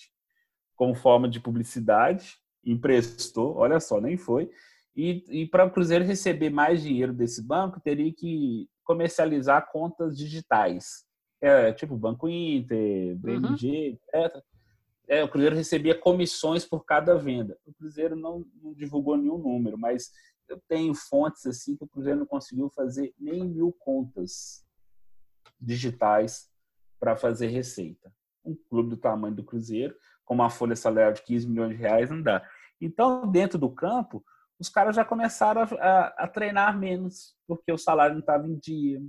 como forma de publicidade, emprestou, olha só, nem foi. E, e para o Cruzeiro receber mais dinheiro desse banco, teria que comercializar contas digitais. É, tipo Banco Inter, BMG, uhum. etc. É, o Cruzeiro recebia comissões por cada venda. O Cruzeiro não, não divulgou nenhum número, mas eu tenho fontes assim que o Cruzeiro não conseguiu fazer nem mil contas digitais para fazer receita. Um clube do tamanho do Cruzeiro, com uma folha salarial de 15 milhões de reais, não dá. Então, dentro do campo, os caras já começaram a, a, a treinar menos, porque o salário não estava em dia.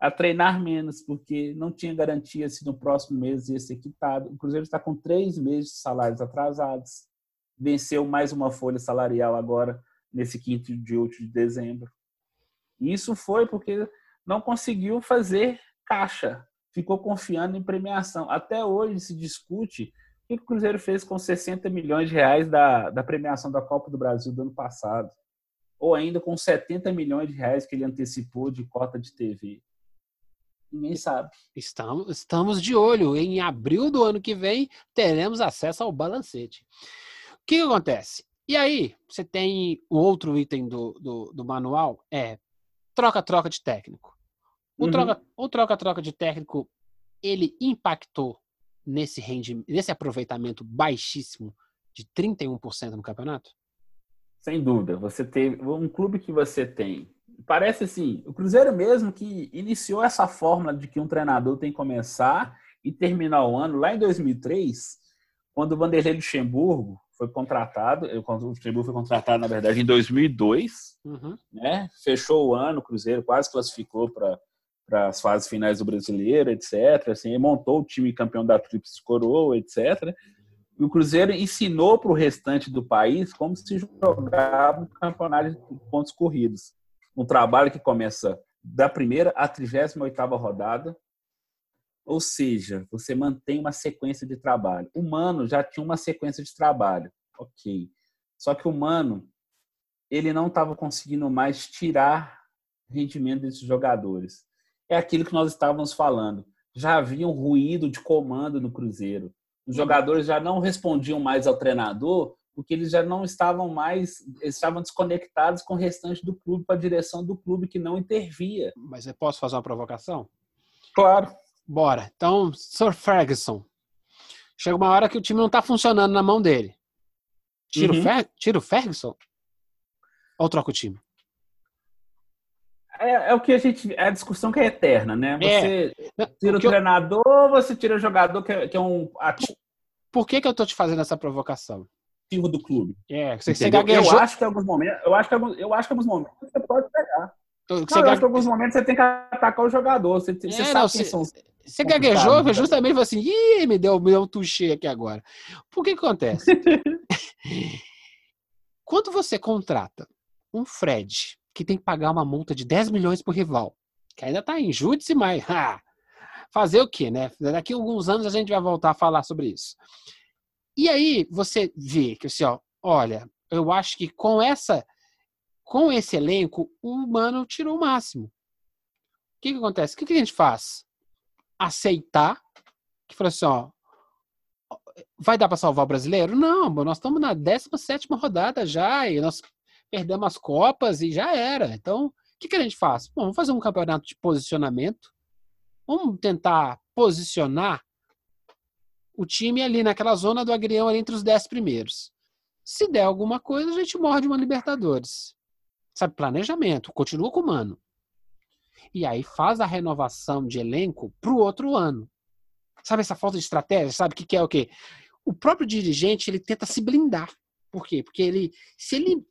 A treinar menos, porque não tinha garantia se no próximo mês ia ser quitado. O Cruzeiro está com três meses de salários atrasados. Venceu mais uma folha salarial agora nesse quinto de 8 de dezembro. Isso foi porque não conseguiu fazer caixa, ficou confiando em premiação. Até hoje se discute o que o Cruzeiro fez com 60 milhões de reais da, da premiação da Copa do Brasil do ano passado, ou ainda com 70 milhões de reais que ele antecipou de cota de TV. Ninguém sabe. Estamos, estamos de olho. Em abril do ano que vem, teremos acesso ao balancete. O que, que acontece? E aí, você tem o outro item do, do, do manual, é troca-troca de técnico. O uhum. troca-troca de técnico, ele impactou nesse rendimento, nesse aproveitamento baixíssimo de 31% no campeonato? Sem dúvida. Você teve um clube que você tem. Parece assim, o Cruzeiro mesmo que iniciou essa fórmula de que um treinador tem que começar e terminar o ano lá em 2003, quando o Vanderlei Luxemburgo foi contratado, o Luxemburgo foi contratado, na verdade, em 2002, uhum. né? Fechou o ano, o Cruzeiro quase classificou para para as fases finais do Brasileiro, etc. Assim, montou o time campeão da Tríplice Coroa, etc. E o Cruzeiro ensinou para o restante do país como se jogava um campeonato de pontos corridos. Um trabalho que começa da primeira à 38 rodada, ou seja, você mantém uma sequência de trabalho. O Mano já tinha uma sequência de trabalho, ok. Só que o Mano, ele não estava conseguindo mais tirar rendimento desses jogadores. É aquilo que nós estávamos falando. Já havia um ruído de comando no Cruzeiro. Os uhum. jogadores já não respondiam mais ao treinador, porque eles já não estavam mais, estavam desconectados com o restante do clube, com a direção do clube que não intervia. Mas eu posso fazer uma provocação? Claro. Bora. Então, Sir Ferguson. Chega uma hora que o time não está funcionando na mão dele. Tira, uhum. o, Fer tira o Ferguson? Ou troca o time? É, é, o que a gente. É a discussão que é eterna, né? É. Você é. tira o treinador ou você tira o jogador que é, que é um. Por que, que eu tô te fazendo essa provocação? Do clube. É, você, você gaguejou. Eu acho que em alguns momentos. Eu acho que, eu acho que alguns momentos você pode pegar. Não, eu acho que alguns momentos você tem que atacar o jogador. Você, você é, sabe não, você, são você gaguejou, né? justamente falou assim, ih, me deu, me deu um touché aqui agora. Por que, que acontece? Quando você contrata um Fred, que tem que pagar uma multa de 10 milhões por rival, que ainda está em júdice, mas ah, fazer o quê, né? Daqui a alguns anos a gente vai voltar a falar sobre isso. E aí você vê que assim, ó, olha, eu acho que com essa com esse elenco, o Mano tirou o máximo. O que, que acontece? O que, que a gente faz? aceitar que falou assim, ó, vai dar para salvar o brasileiro? Não, nós estamos na 17 rodada já e nós perdemos as copas e já era. Então, o que, que a gente faz? Bom, vamos fazer um campeonato de posicionamento. Vamos tentar posicionar o time ali naquela zona do agrião ali entre os 10 primeiros. Se der alguma coisa, a gente morde uma Libertadores. Sabe, planejamento. Continua com o Mano e aí faz a renovação de elenco para o outro ano. Sabe essa falta de estratégia? Sabe o que, que é o quê? O próprio dirigente ele tenta se blindar. Por quê? Porque ele, se ele,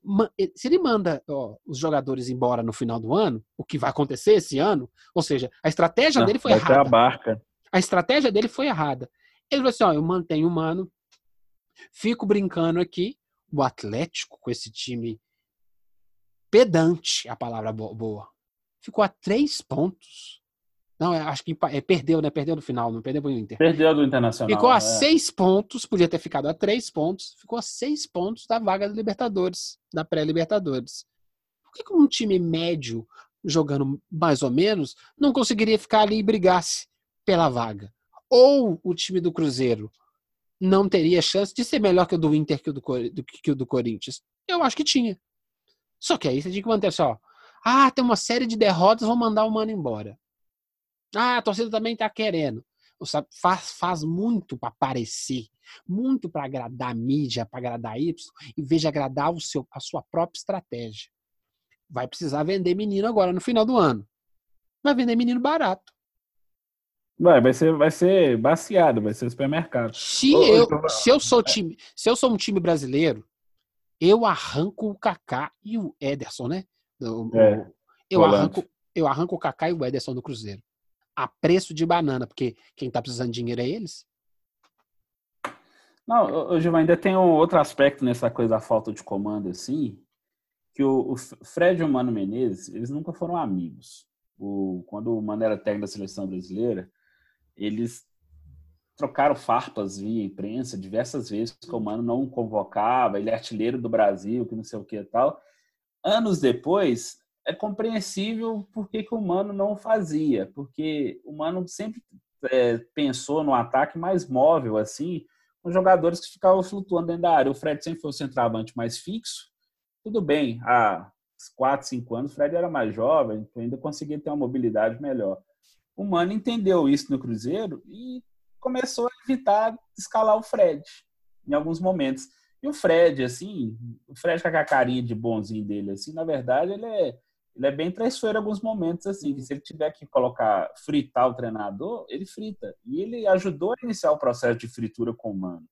se ele manda ó, os jogadores embora no final do ano, o que vai acontecer esse ano, ou seja, a estratégia Não, dele foi errada. A, barca. a estratégia dele foi errada. Ele falou assim: ó, eu mantenho o mano, fico brincando aqui, o Atlético com esse time pedante, a palavra boa, ficou a três pontos Não, acho que é, perdeu, né? Perdeu no final, não perdeu pro Inter. Perdeu do Internacional. Ficou a é. seis pontos, podia ter ficado a três pontos, ficou a seis pontos da vaga da Libertadores, da pré-Libertadores. Por que, que um time médio, jogando mais ou menos, não conseguiria ficar ali e brigasse pela vaga? Ou o time do Cruzeiro não teria chance de ser melhor que o do Inter que o do, que o do Corinthians? Eu acho que tinha. Só que aí você tinha que manter só. Ah, tem uma série de derrotas, vão mandar o mano embora. Ah, a torcida também está querendo. Faz, faz muito para aparecer, muito para agradar a mídia, para agradar Y, em vez de agradar o seu, a sua própria estratégia. Vai precisar vender menino agora no final do ano. Vai vender menino barato. Vai, vai ser, vai ser baseado, vai ser supermercado. Se, eu, se eu sou time, se eu sou um time brasileiro, eu arranco o Kaká e o Ederson, né? O, é, eu arranco, eu arranco o Kaká e o Ederson do Cruzeiro a preço de banana, porque quem está precisando de dinheiro é eles. Não, Gilmar, ainda tem um outro aspecto nessa coisa da falta de comando, assim, que o, o Fred e o Mano Menezes, eles nunca foram amigos. O, quando o Mano era técnico da seleção brasileira, eles trocaram farpas via imprensa diversas vezes, que o Mano não convocava, ele é artilheiro do Brasil, que não sei o que e tal. Anos depois, é compreensível por que, que o Mano não fazia, porque o Mano sempre é, pensou no ataque mais móvel, assim, com jogadores que ficavam flutuando dentro da área. O Fred sempre foi o centroavante mais fixo. Tudo bem, há 4, 5 anos o Fred era mais jovem, ainda conseguia ter uma mobilidade melhor. O Mano entendeu isso no Cruzeiro e começou a evitar escalar o Fred em alguns momentos. E o Fred, assim, o Fred com a carinha de bonzinho dele, assim, na verdade, ele é ele é bem traiçoeiro em alguns momentos, assim, se ele tiver que colocar, fritar o treinador, ele frita. E ele ajudou a iniciar o processo de fritura com o Mano.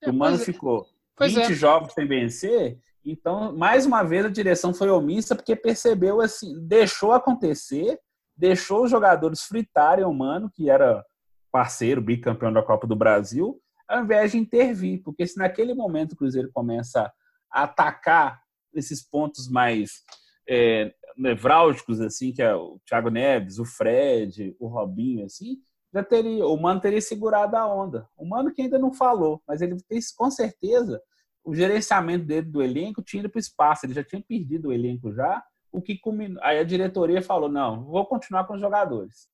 É, o Mano é. ficou pois 20 é. jogos sem vencer, então, mais uma vez, a direção foi omissa porque percebeu, assim, deixou acontecer, deixou os jogadores fritarem o Mano, que era parceiro, bicampeão da Copa do Brasil, ao invés de intervir, porque se naquele momento o Cruzeiro começa a atacar esses pontos mais é, nevrálgicos, assim, que é o Thiago Neves, o Fred, o Robinho, assim, já teria, o Mano teria segurado a onda. O Mano que ainda não falou, mas ele tem, com certeza, o gerenciamento dele do elenco tinha ido para o espaço, ele já tinha perdido o elenco já, o que culminou. Aí a diretoria falou: não, vou continuar com os jogadores.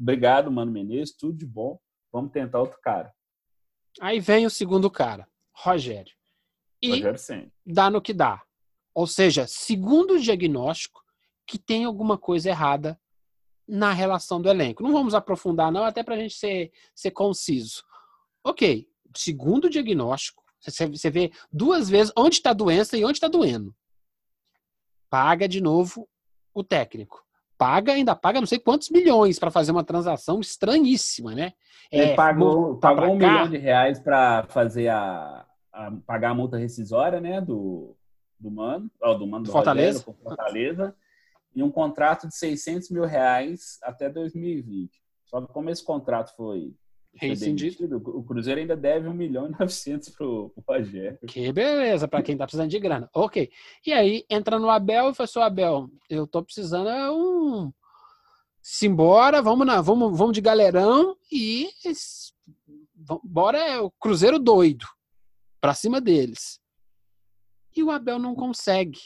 Obrigado, Mano Menezes, tudo de bom. Vamos tentar outro cara. Aí vem o segundo cara, Rogério. E Rogério sim. dá no que dá. Ou seja, segundo o diagnóstico, que tem alguma coisa errada na relação do elenco. Não vamos aprofundar, não, até para a gente ser, ser conciso. Ok, segundo o diagnóstico, você vê duas vezes onde está a doença e onde está doendo. Paga de novo o técnico. Paga, ainda paga não sei quantos milhões para fazer uma transação estranhíssima, né? Ele é, pagou, pagou um cá. milhão de reais para fazer a, a, pagar a multa rescisória, né? Do, do Mano, ó, do Mano do Fortaleza. Rogério, Fortaleza, e um contrato de 600 mil reais até 2020. Só que como esse contrato foi rescindido, o Cruzeiro ainda deve 1 milhão e 900 pro, o Rogério. Que beleza, para quem tá precisando de grana. Ok. E aí, entra no Abel e fala assim, Abel, eu tô precisando é um... Simbora, vamos, na, vamos, vamos de galerão e bora é o Cruzeiro doido para cima deles. E o Abel não consegue.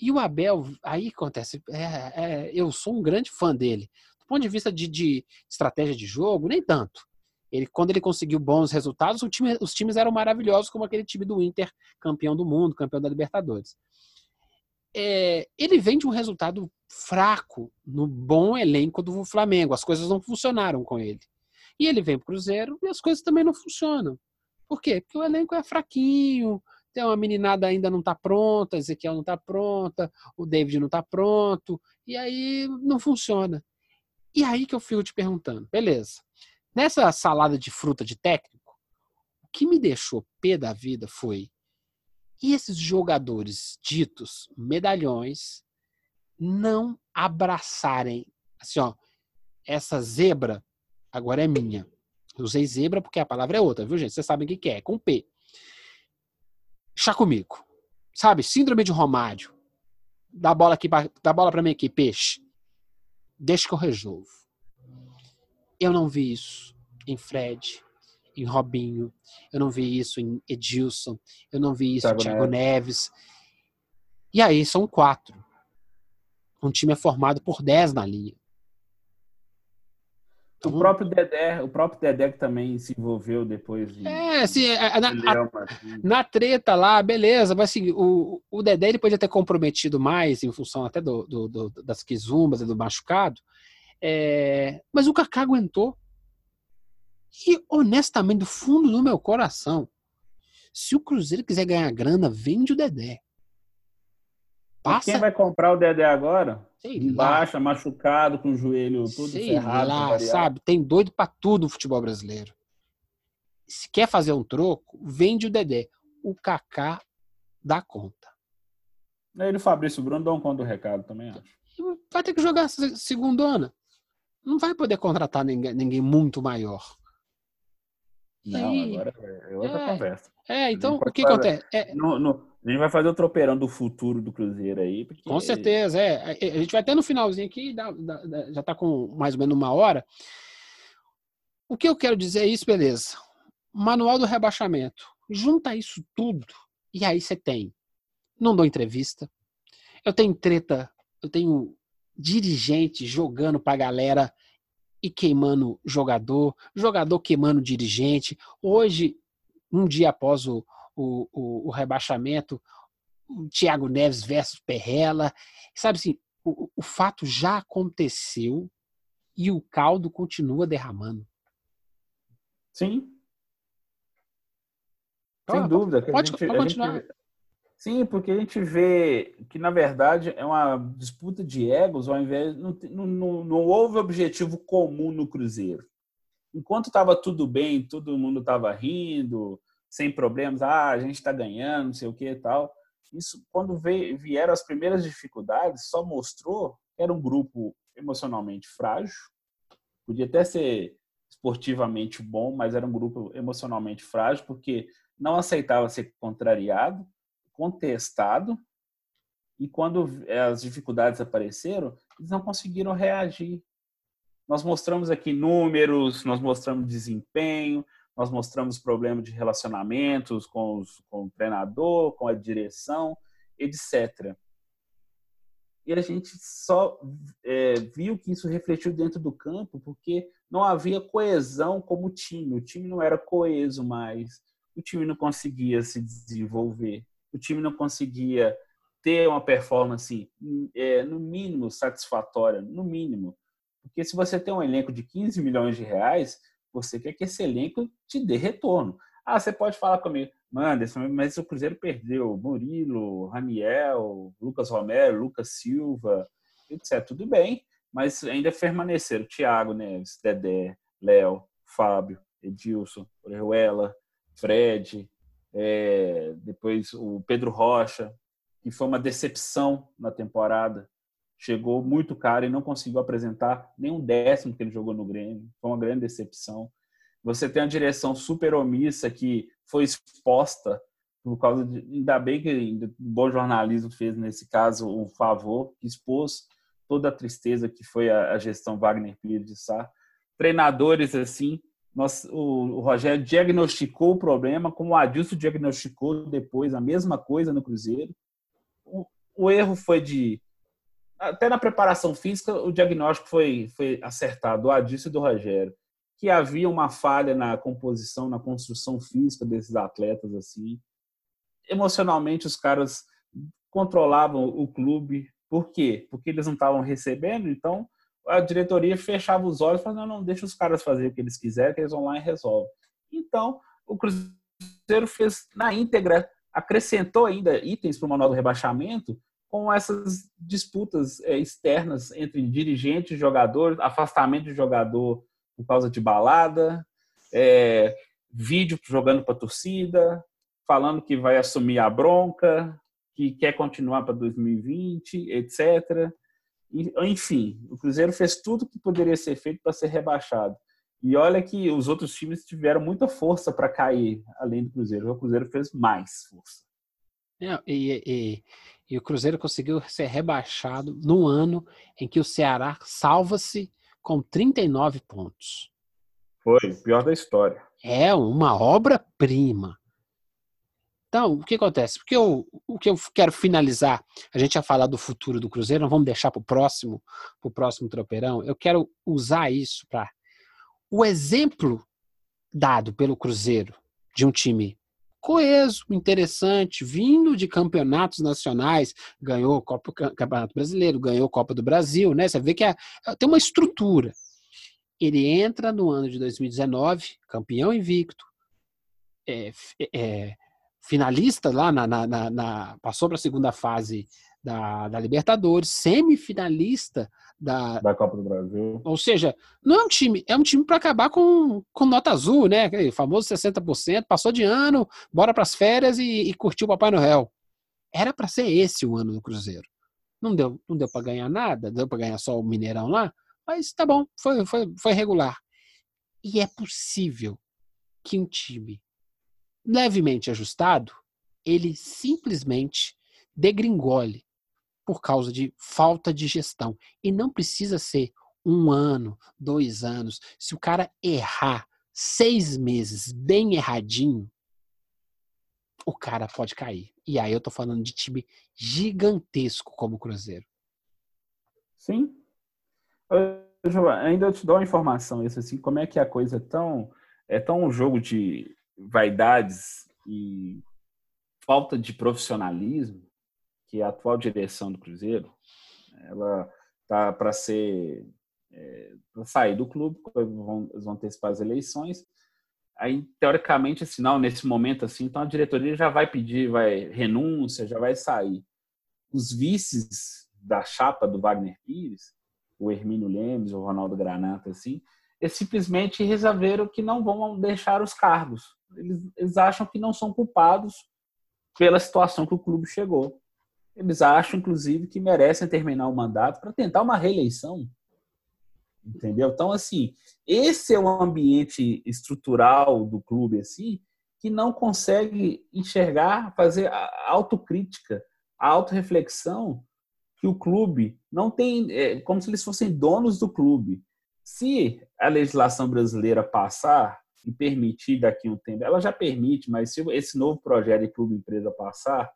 E o Abel, aí acontece, é, é, eu sou um grande fã dele. Do ponto de vista de, de, estratégia de jogo, nem tanto. Ele, quando ele conseguiu bons resultados, time, os times eram maravilhosos, como aquele time do Inter, campeão do mundo, campeão da Libertadores. É, ele vem de um resultado fraco no bom elenco do Flamengo. As coisas não funcionaram com ele. E ele vem para o Cruzeiro e as coisas também não funcionam. Por quê? Porque o elenco é fraquinho, tem uma meninada ainda não está pronta, Ezequiel não está pronta, o David não está pronto, e aí não funciona. E aí que eu fico te perguntando, beleza. Nessa salada de fruta de técnico, o que me deixou pé da vida foi e esses jogadores ditos medalhões não abraçarem assim, ó, essa zebra agora é minha. Eu usei zebra porque a palavra é outra, viu, gente? Vocês sabem o que é, é com P chá comigo. Sabe? Síndrome de Romário. Dá bola aqui, dá bola para mim aqui, peixe. Deixa que eu resolvo. Eu não vi isso em Fred, em Robinho, eu não vi isso em Edilson, eu não vi isso Thiago em Thiago Neves. Neves. E aí são quatro. Um time é formado por dez na linha. O então próprio Dedé, o próprio Dedé que também se envolveu depois. De, é, assim, a, na, a, na, treta lá, beleza, mas assim, o, o Dedé ele podia ter comprometido mais em função até do, do, do das quizumbas e do machucado, é, mas o Kaká aguentou. E honestamente, do fundo do meu coração, se o Cruzeiro quiser ganhar grana, vende o Dedé. Passa... quem vai comprar o Dedé agora? Sei Baixa, machucado, com o joelho todo Sei ferrado. Lá, sabe? Tem doido para tudo no futebol brasileiro. Se quer fazer um troco, vende o Dedé. O Kaká dá conta. Ele, o Fabrício Bruno, dão conta do recado também, acho. Vai ter que jogar segundona. Não vai poder contratar ninguém, ninguém muito maior. Não, aí, agora é outra é, conversa. É, então o que acontece? É, no, no, a gente vai fazer o tropeirão do futuro do Cruzeiro aí. Porque... Com certeza, é. A gente vai até no finalzinho aqui, já está com mais ou menos uma hora. O que eu quero dizer é isso, beleza. Manual do rebaixamento. Junta isso tudo e aí você tem. Não dou entrevista. Eu tenho treta, eu tenho dirigente jogando pra galera e queimando jogador, jogador queimando dirigente. Hoje, um dia após o, o, o, o rebaixamento, o Thiago Neves versus Perrela. Sabe assim, o, o fato já aconteceu e o caldo continua derramando. Sim. Sem dúvida. Pode, gente, pode continuar. Gente, sim, porque a gente vê que, na verdade, é uma disputa de egos, ao invés. Não, não, não houve objetivo comum no Cruzeiro. Enquanto estava tudo bem, todo mundo estava rindo, sem problemas, ah, a gente está ganhando, não sei o que e tal. Isso, quando veio, vieram as primeiras dificuldades, só mostrou que era um grupo emocionalmente frágil, podia até ser esportivamente bom, mas era um grupo emocionalmente frágil, porque não aceitava ser contrariado, contestado, e quando as dificuldades apareceram, eles não conseguiram reagir. Nós mostramos aqui números, nós mostramos desempenho, nós mostramos problemas de relacionamentos com, os, com o treinador, com a direção, etc. E a gente só é, viu que isso refletiu dentro do campo porque não havia coesão como time. O time não era coeso mais. O time não conseguia se desenvolver. O time não conseguia ter uma performance, é, no mínimo, satisfatória. No mínimo. Porque se você tem um elenco de 15 milhões de reais, você quer que esse elenco te dê retorno. Ah, você pode falar comigo, Anderson, mas o Cruzeiro perdeu Murilo, Raniel, Lucas Romero, Lucas Silva, etc. Tudo bem, mas ainda permaneceram Thiago Neves, Dedé, Léo, Fábio, Edilson, Orejuela, Fred, é, depois o Pedro Rocha, que foi uma decepção na temporada chegou muito caro e não conseguiu apresentar nem um décimo que ele jogou no Grêmio. Foi uma grande decepção. Você tem a direção super omissa que foi exposta por causa de. Ainda bem que o bom jornalismo fez, nesse caso, um favor, expôs toda a tristeza que foi a gestão Wagner Pires de Sá. Treinadores assim. Nós, o, o Rogério diagnosticou o problema, como o Adilson diagnosticou depois a mesma coisa no Cruzeiro. O, o erro foi de até na preparação física, o diagnóstico foi, foi acertado, do Adilson e do Rogério, que havia uma falha na composição, na construção física desses atletas, assim. Emocionalmente, os caras controlavam o clube. Por quê? Porque eles não estavam recebendo, então a diretoria fechava os olhos e falava, não, não, deixa os caras fazer o que eles quiserem, que eles vão lá e resolvem. Então, o Cruzeiro fez na íntegra, acrescentou ainda itens para o manual do rebaixamento, com essas disputas é, externas entre dirigentes jogadores, afastamento de jogador por causa de balada, é, vídeo jogando para a torcida, falando que vai assumir a bronca, que quer continuar para 2020, etc. Enfim, o Cruzeiro fez tudo que poderia ser feito para ser rebaixado. E olha que os outros times tiveram muita força para cair, além do Cruzeiro. O Cruzeiro fez mais força. É, e, e, e, o Cruzeiro conseguiu ser rebaixado no ano em que o Ceará salva-se com 39 pontos. Foi, pior da história. É uma obra-prima. Então, o que acontece? Porque eu, o que eu quero finalizar, a gente ia falar do futuro do Cruzeiro, não vamos deixar para o próximo, pro próximo tropeirão. Eu quero usar isso para o exemplo dado pelo Cruzeiro de um time coeso, interessante, vindo de campeonatos nacionais, ganhou o Copa, Campeonato Brasileiro, ganhou Copa do Brasil, né? Você vê que é, é, tem uma estrutura. Ele entra no ano de 2019, campeão invicto, é, é, finalista lá na, na, na, passou para a segunda fase da, da, Libertadores, semifinalista da, da Copa do Brasil. Ou seja, não é um time, é um time para acabar com, com nota azul, né? O famoso 60%, passou de ano, bora para as férias e, e curtiu o Papai Noel. Era para ser esse o ano do Cruzeiro. Não deu, não deu para ganhar nada, deu para ganhar só o Mineirão lá, mas tá bom, foi, foi, foi regular. E é possível que um time levemente ajustado, ele simplesmente degringole por causa de falta de gestão. E não precisa ser um ano, dois anos. Se o cara errar seis meses bem erradinho, o cara pode cair. E aí eu tô falando de time gigantesco como o Cruzeiro. Sim. Eu, ainda eu te dou uma informação, isso assim, como é que a coisa é tão é tão um jogo de vaidades e falta de profissionalismo que a atual direção do Cruzeiro ela tá para ser é, para sair do clube, vão, vão antecipar as eleições. Aí, teoricamente, assim, não, nesse momento, assim, então a diretoria já vai pedir, vai renúncia, já vai sair. Os vices da chapa do Wagner Pires, o Hermínio Lemes, o Ronaldo Granata, assim, eles simplesmente resolveram que não vão deixar os cargos. Eles, eles acham que não são culpados pela situação que o clube chegou. Eles acham, inclusive, que merecem terminar o mandato para tentar uma reeleição. Entendeu? Então, assim, esse é o ambiente estrutural do clube, assim, que não consegue enxergar, fazer a autocrítica, a autorreflexão que o clube não tem, é, como se eles fossem donos do clube. Se a legislação brasileira passar e permitir daqui a um tempo, ela já permite, mas se esse novo projeto de clube-empresa passar,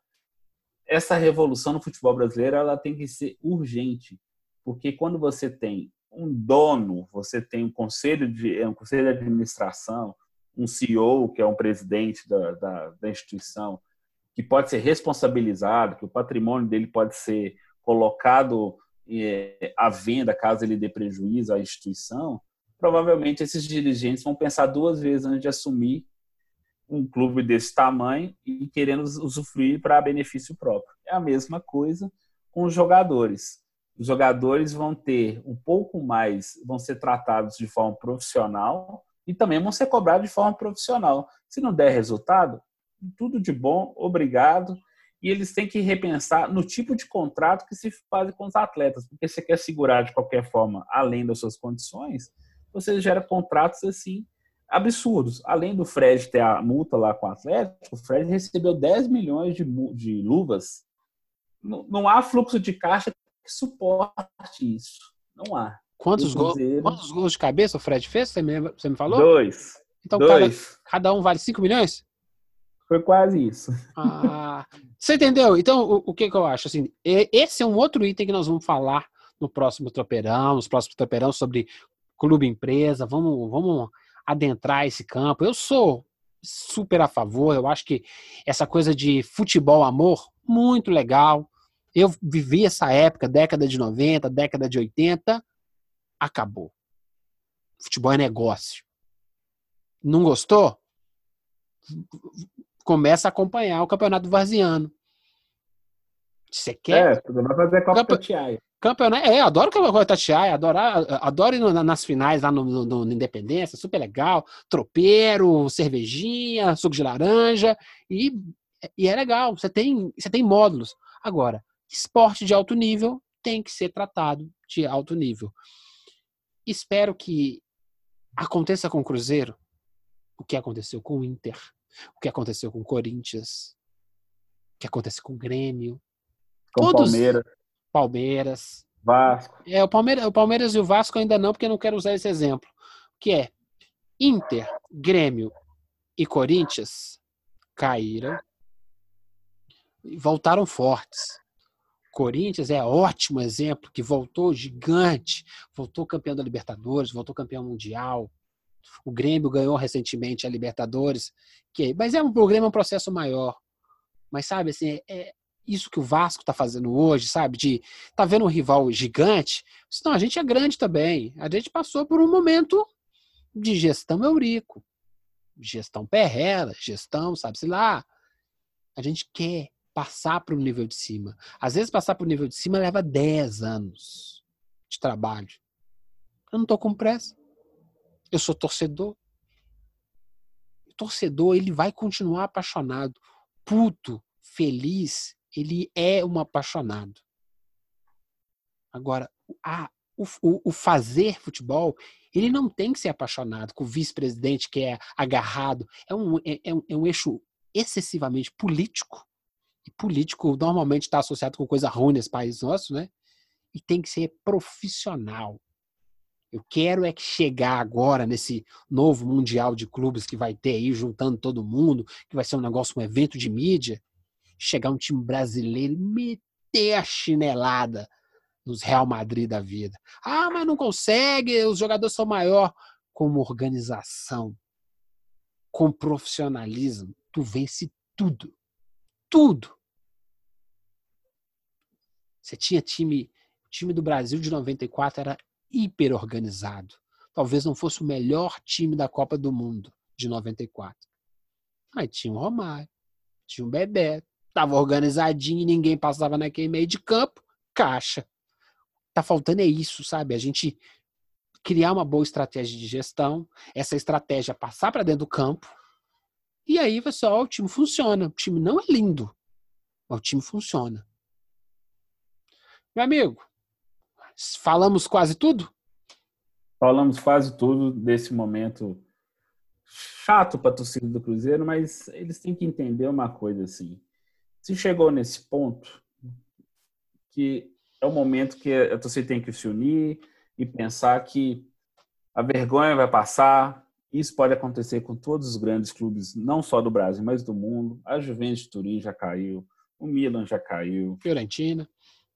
essa revolução no futebol brasileiro ela tem que ser urgente, porque quando você tem um dono, você tem um conselho de um conselho de administração, um CEO que é um presidente da, da, da instituição que pode ser responsabilizado, que o patrimônio dele pode ser colocado é, à venda caso ele dê prejuízo à instituição, provavelmente esses dirigentes vão pensar duas vezes antes de assumir um clube desse tamanho e querendo usufruir para benefício próprio. É a mesma coisa com os jogadores. Os jogadores vão ter um pouco mais, vão ser tratados de forma profissional e também vão ser cobrados de forma profissional. Se não der resultado, tudo de bom, obrigado. E eles têm que repensar no tipo de contrato que se faz com os atletas, porque você quer segurar de qualquer forma, além das suas condições, você gera contratos assim absurdos. Além do Fred ter a multa lá com o Atlético, o Fred recebeu 10 milhões de, de luvas. Não, não há fluxo de caixa que suporte isso. Não há. Quantos, gol, quantos gols de cabeça o Fred fez? Você me, você me falou? Dois. Então Dois. Cada, cada um vale 5 milhões? Foi quase isso. Ah, você entendeu? Então, o, o, que, que eu acho? Assim, esse é um outro item que nós vamos falar no próximo tropeirão, nos próximos tropeirão sobre clube empresa. Vamos, vamos adentrar esse campo. Eu sou super a favor, eu acho que essa coisa de futebol amor, muito legal. Eu vivi essa época, década de 90, década de 80, acabou. Futebol é negócio. Não gostou? Começa a acompanhar o Campeonato Varziano. Você quer? É, tudo vai fazer Copa Campe... Campeonato, é, adoro o Tatiaia, adoro, adoro ir nas finais lá no, no, no, Independência, super legal. Tropeiro, cervejinha, suco de laranja, e, e é legal, você tem, você tem módulos. Agora, esporte de alto nível tem que ser tratado de alto nível. Espero que aconteça com o Cruzeiro o que aconteceu com o Inter, o que aconteceu com o Corinthians, o que aconteceu com o Grêmio. Com o Palmeiras. Palmeiras. Vasco. É, o Palmeiras, o Palmeiras e o Vasco ainda não, porque eu não quero usar esse exemplo. Que é, Inter, Grêmio e Corinthians caíram e voltaram fortes. Corinthians é ótimo exemplo, que voltou gigante, voltou campeão da Libertadores, voltou campeão mundial. O Grêmio ganhou recentemente a Libertadores, que, mas é um programa, é um processo maior. Mas sabe assim, é isso que o Vasco está fazendo hoje, sabe? De tá vendo um rival gigante? Não, a gente é grande também. A gente passou por um momento de gestão Eurico, gestão Perrela, gestão, sabe-se lá. A gente quer passar para o nível de cima. Às vezes, passar para o nível de cima leva 10 anos de trabalho. Eu não estou com pressa. Eu sou torcedor. O torcedor, ele vai continuar apaixonado. Puto, feliz, ele é um apaixonado. Agora, a, o, o, fazer futebol, ele não tem que ser apaixonado com o vice-presidente que é agarrado. É um, é, é um, é um eixo excessivamente político e político normalmente está associado com coisa ruim nesse país nosso, né? E tem que ser profissional. Eu quero é que chegar agora nesse novo mundial de clubes que vai ter aí, juntando todo mundo, que vai ser um negócio, um evento de mídia, chegar um time brasileiro e meter a chinelada nos Real Madrid da vida. Ah, mas não consegue, os jogadores são maior. Como organização, com profissionalismo, tu vence tudo. Tudo. Você tinha time, o time do Brasil de 94 era hiper organizado. Talvez não fosse o melhor time da Copa do Mundo de 94. Mas tinha o Romário, tinha o Bebeto, estava organizadinho, ninguém passava naquele meio de campo, caixa. Tá faltando é isso, sabe? A gente criar uma boa estratégia de gestão, essa estratégia passar para dentro do campo, e aí, pessoal, o time funciona. O time não é lindo, mas o time funciona. Meu amigo, falamos quase tudo? Falamos quase tudo desse momento chato para a torcida do Cruzeiro, mas eles têm que entender uma coisa assim. Se chegou nesse ponto, que é o momento que a torcida tem que se unir e pensar que a vergonha vai passar. Isso pode acontecer com todos os grandes clubes, não só do Brasil, mas do mundo. A Juventus de Turim já caiu, o Milan já caiu. Fiorentina.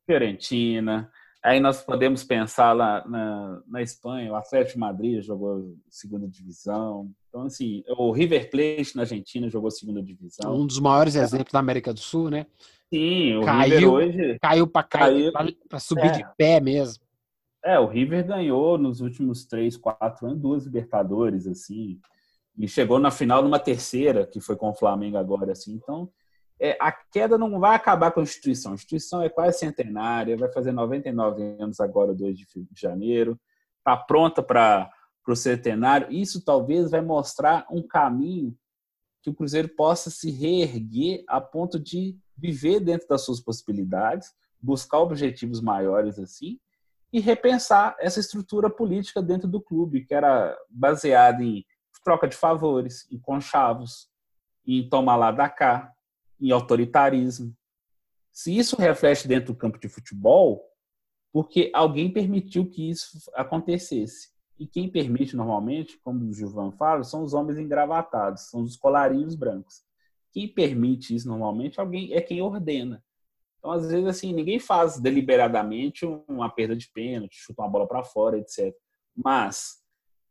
Fiorentina. Aí nós podemos pensar lá na, na Espanha, o Atlético de Madrid jogou segunda divisão. Então, assim, o River Plate na Argentina jogou segunda divisão. Um dos maiores exemplos da América do Sul, né? Sim, o caiu, River hoje. Caiu para cair, para subir é. de pé mesmo. É, o River ganhou nos últimos três, quatro anos duas Libertadores, assim. E chegou na final numa terceira, que foi com o Flamengo agora, assim. Então, é, a queda não vai acabar com a instituição. A instituição é quase centenária, vai fazer 99 anos agora, 2 de janeiro, está pronta para o centenário. Isso talvez vai mostrar um caminho que o Cruzeiro possa se reerguer a ponto de viver dentro das suas possibilidades, buscar objetivos maiores assim e repensar essa estrutura política dentro do clube, que era baseada em troca de favores, em conchavos, em tomar lá da cá, em autoritarismo. Se isso reflete dentro do campo de futebol, porque alguém permitiu que isso acontecesse. E quem permite normalmente, como o Gilvan fala, são os homens engravatados, são os colarinhos brancos. Quem permite isso normalmente alguém é quem ordena. Então, às vezes, assim, ninguém faz deliberadamente uma perda de pênalti, chuta uma bola para fora, etc. Mas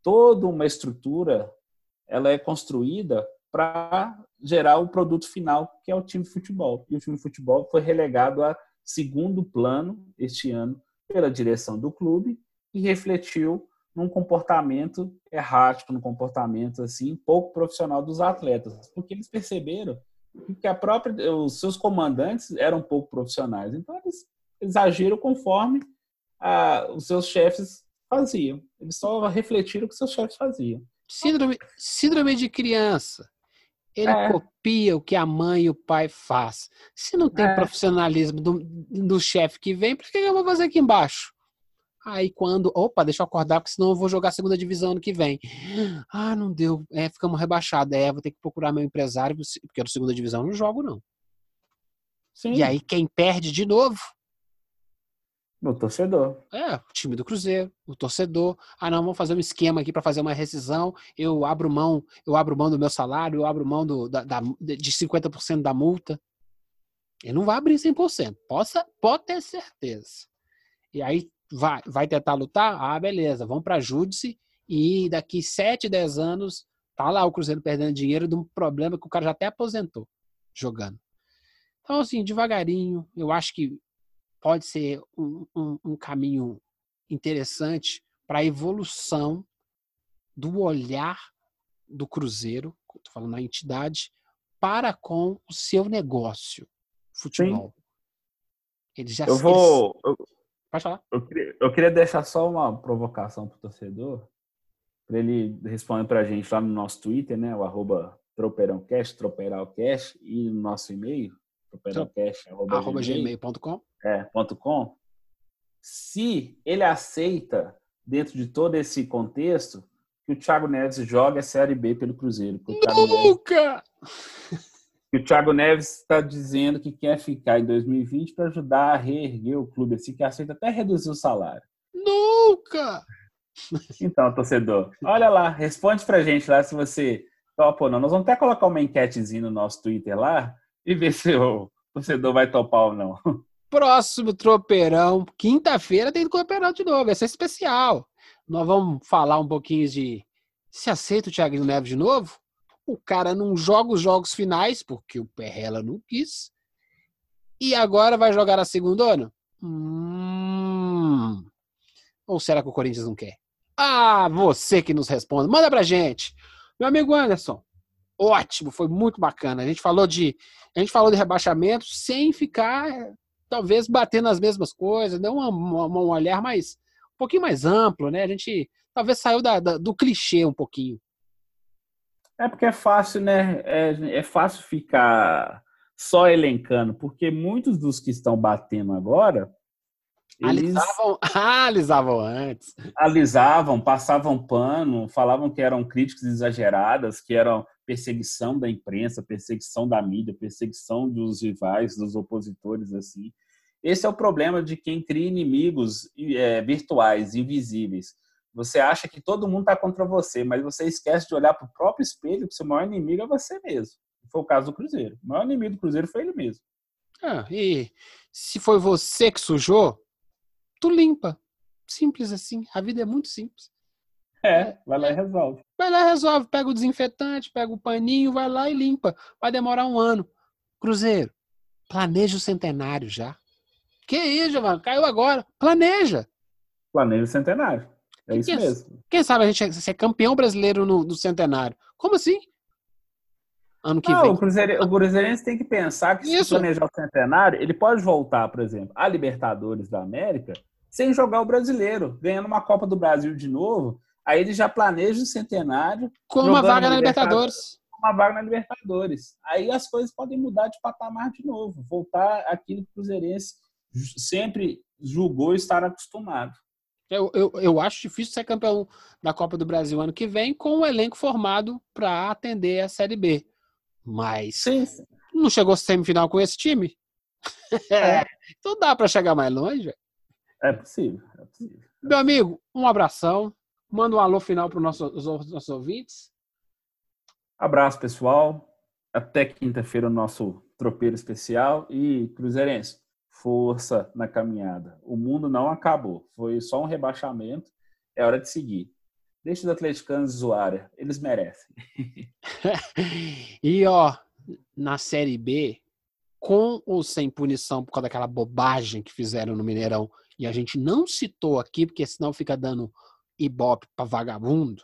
toda uma estrutura ela é construída para gerar o produto final, que é o time de futebol. E o time de futebol foi relegado a segundo plano este ano pela direção do clube e refletiu num comportamento errático, num comportamento assim pouco profissional dos atletas, porque eles perceberam que a própria os seus comandantes eram pouco profissionais, então eles, eles agiram conforme a, os seus chefes faziam. Eles só refletiram o que seus chefes faziam. Síndrome, síndrome de criança. Ele é. copia o que a mãe e o pai faz. Se não tem é. profissionalismo do, do chefe que vem, por que eu vou fazer aqui embaixo? Aí quando, opa, deixa eu acordar, porque senão eu vou jogar a segunda divisão ano que vem. Ah, não deu, é, ficamos rebaixados. É, vou ter que procurar meu empresário, porque no segunda divisão eu não jogo, não. Sim. E aí quem perde de novo? O torcedor. É, o time do Cruzeiro, o torcedor. Ah, não, vamos fazer um esquema aqui para fazer uma rescisão. Eu abro mão, eu abro mão do meu salário, eu abro mão do, da, da, de 50% da multa. Ele não vai abrir 100%. Possa, pode ter certeza. E aí vai, vai tentar lutar? Ah, beleza, vamos para júdice e daqui 7, 10 anos tá lá o Cruzeiro perdendo dinheiro de um problema que o cara já até aposentou jogando. Então, assim, devagarinho, eu acho que pode ser um, um, um caminho interessante para a evolução do olhar do Cruzeiro, estou falando na entidade, para com o seu negócio, futebol. Sim. Ele já Eu vou. Eu, Pode falar. Eu queria, eu queria deixar só uma provocação para o torcedor, para ele responder para a gente lá no nosso Twitter, né? O arroba tropeirãocast, tropeiralcast, e no nosso e-mail, tropeirãocast.gmail.com é, ponto .com, se ele aceita, dentro de todo esse contexto, que o Thiago Neves jogue a Série B pelo Cruzeiro. Nunca! que o Thiago Neves está dizendo que quer ficar em 2020 para ajudar a reerguer o clube, assim, que aceita até reduzir o salário. Nunca! Então, torcedor, olha lá, responde pra gente lá se você topa ou não. Nós vamos até colocar uma enquetezinha no nosso Twitter lá e ver se o torcedor vai topar ou não. Próximo tropeirão, quinta-feira tem tropeirão de novo, esse é especial. Nós vamos falar um pouquinho de se aceita o Thiago Neves de novo? O cara não joga os jogos finais, porque o Perrela não quis. E agora vai jogar a segunda ano? Hum. Ou será que o Corinthians não quer? Ah, você que nos responde. Manda pra gente. Meu amigo Anderson, ótimo, foi muito bacana. A gente falou de, a gente falou de rebaixamento sem ficar talvez batendo nas mesmas coisas, deu um olhar mais um pouquinho mais amplo, né? A gente talvez saiu da, da, do clichê um pouquinho. É porque é fácil, né? É, é fácil ficar só elencando, porque muitos dos que estão batendo agora. Eles alisavam, ah, alisavam antes. Alisavam, passavam pano, falavam que eram críticas exageradas, que eram perseguição da imprensa, perseguição da mídia, perseguição dos rivais, dos opositores, assim. Esse é o problema de quem cria inimigos é, virtuais, invisíveis. Você acha que todo mundo está contra você, mas você esquece de olhar para o próprio espelho que seu maior inimigo é você mesmo. Foi o caso do Cruzeiro. O maior inimigo do Cruzeiro foi ele mesmo. Ah, e se foi você que sujou, tu limpa. Simples assim. A vida é muito simples. É, vai lá e resolve. Vai lá e resolve. Pega o desinfetante, pega o paninho, vai lá e limpa. Vai demorar um ano. Cruzeiro, planeja o centenário já. Que isso, mano? Caiu agora. Planeja. Planeja o centenário. É isso mesmo. Quem sabe a gente ser campeão brasileiro no, no centenário? Como assim? Ano que Não, vem. O, Cruzeiro, o Cruzeirense tem que pensar que isso. se planejar o centenário, ele pode voltar, por exemplo, a Libertadores da América sem jogar o brasileiro, ganhando uma Copa do Brasil de novo. Aí ele já planeja o centenário. Com uma vaga na Libertadores. Com uma vaga na Libertadores. Aí as coisas podem mudar de patamar de novo. Voltar aquilo que o Cruzeirense sempre julgou estar acostumado. Eu, eu, eu acho difícil ser campeão da Copa do Brasil ano que vem com o um elenco formado para atender a Série B. Mas sim, sim. não chegou semifinal com esse time? É. então dá para chegar mais longe. É possível, é possível. Meu amigo, um abração. Manda um alô final para os nossos, nossos ouvintes. Abraço, pessoal. Até quinta-feira o nosso tropeiro especial. E Cruzeirense, força na caminhada. O mundo não acabou, foi só um rebaixamento, é hora de seguir. Deixa os atleticanos zoarem, eles merecem. e ó, na Série B, com ou sem punição por causa daquela bobagem que fizeram no Mineirão, e a gente não citou aqui, porque senão fica dando ibope para vagabundo,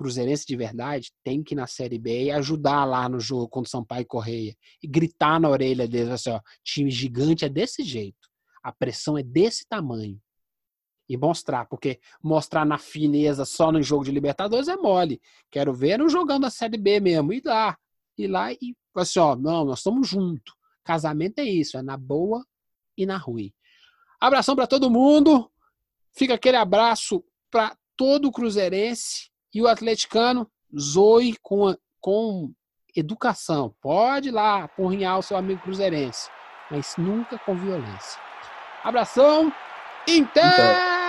cruzeirense de verdade tem que ir na Série B e ajudar lá no jogo contra o Sampaio e Correia. E gritar na orelha deles assim, ó, time gigante é desse jeito. A pressão é desse tamanho. E mostrar, porque mostrar na fineza só no jogo de Libertadores é mole. Quero ver no jogando a Série B mesmo. E lá. E lá e assim, ó, não, nós estamos juntos. Casamento é isso, é na boa e na ruim. Abração para todo mundo. Fica aquele abraço para todo o cruzeirense e o atleticano zoe com, com educação. Pode ir lá porrinhar o seu amigo cruzeirense, mas nunca com violência. Abração, Inter! Inter.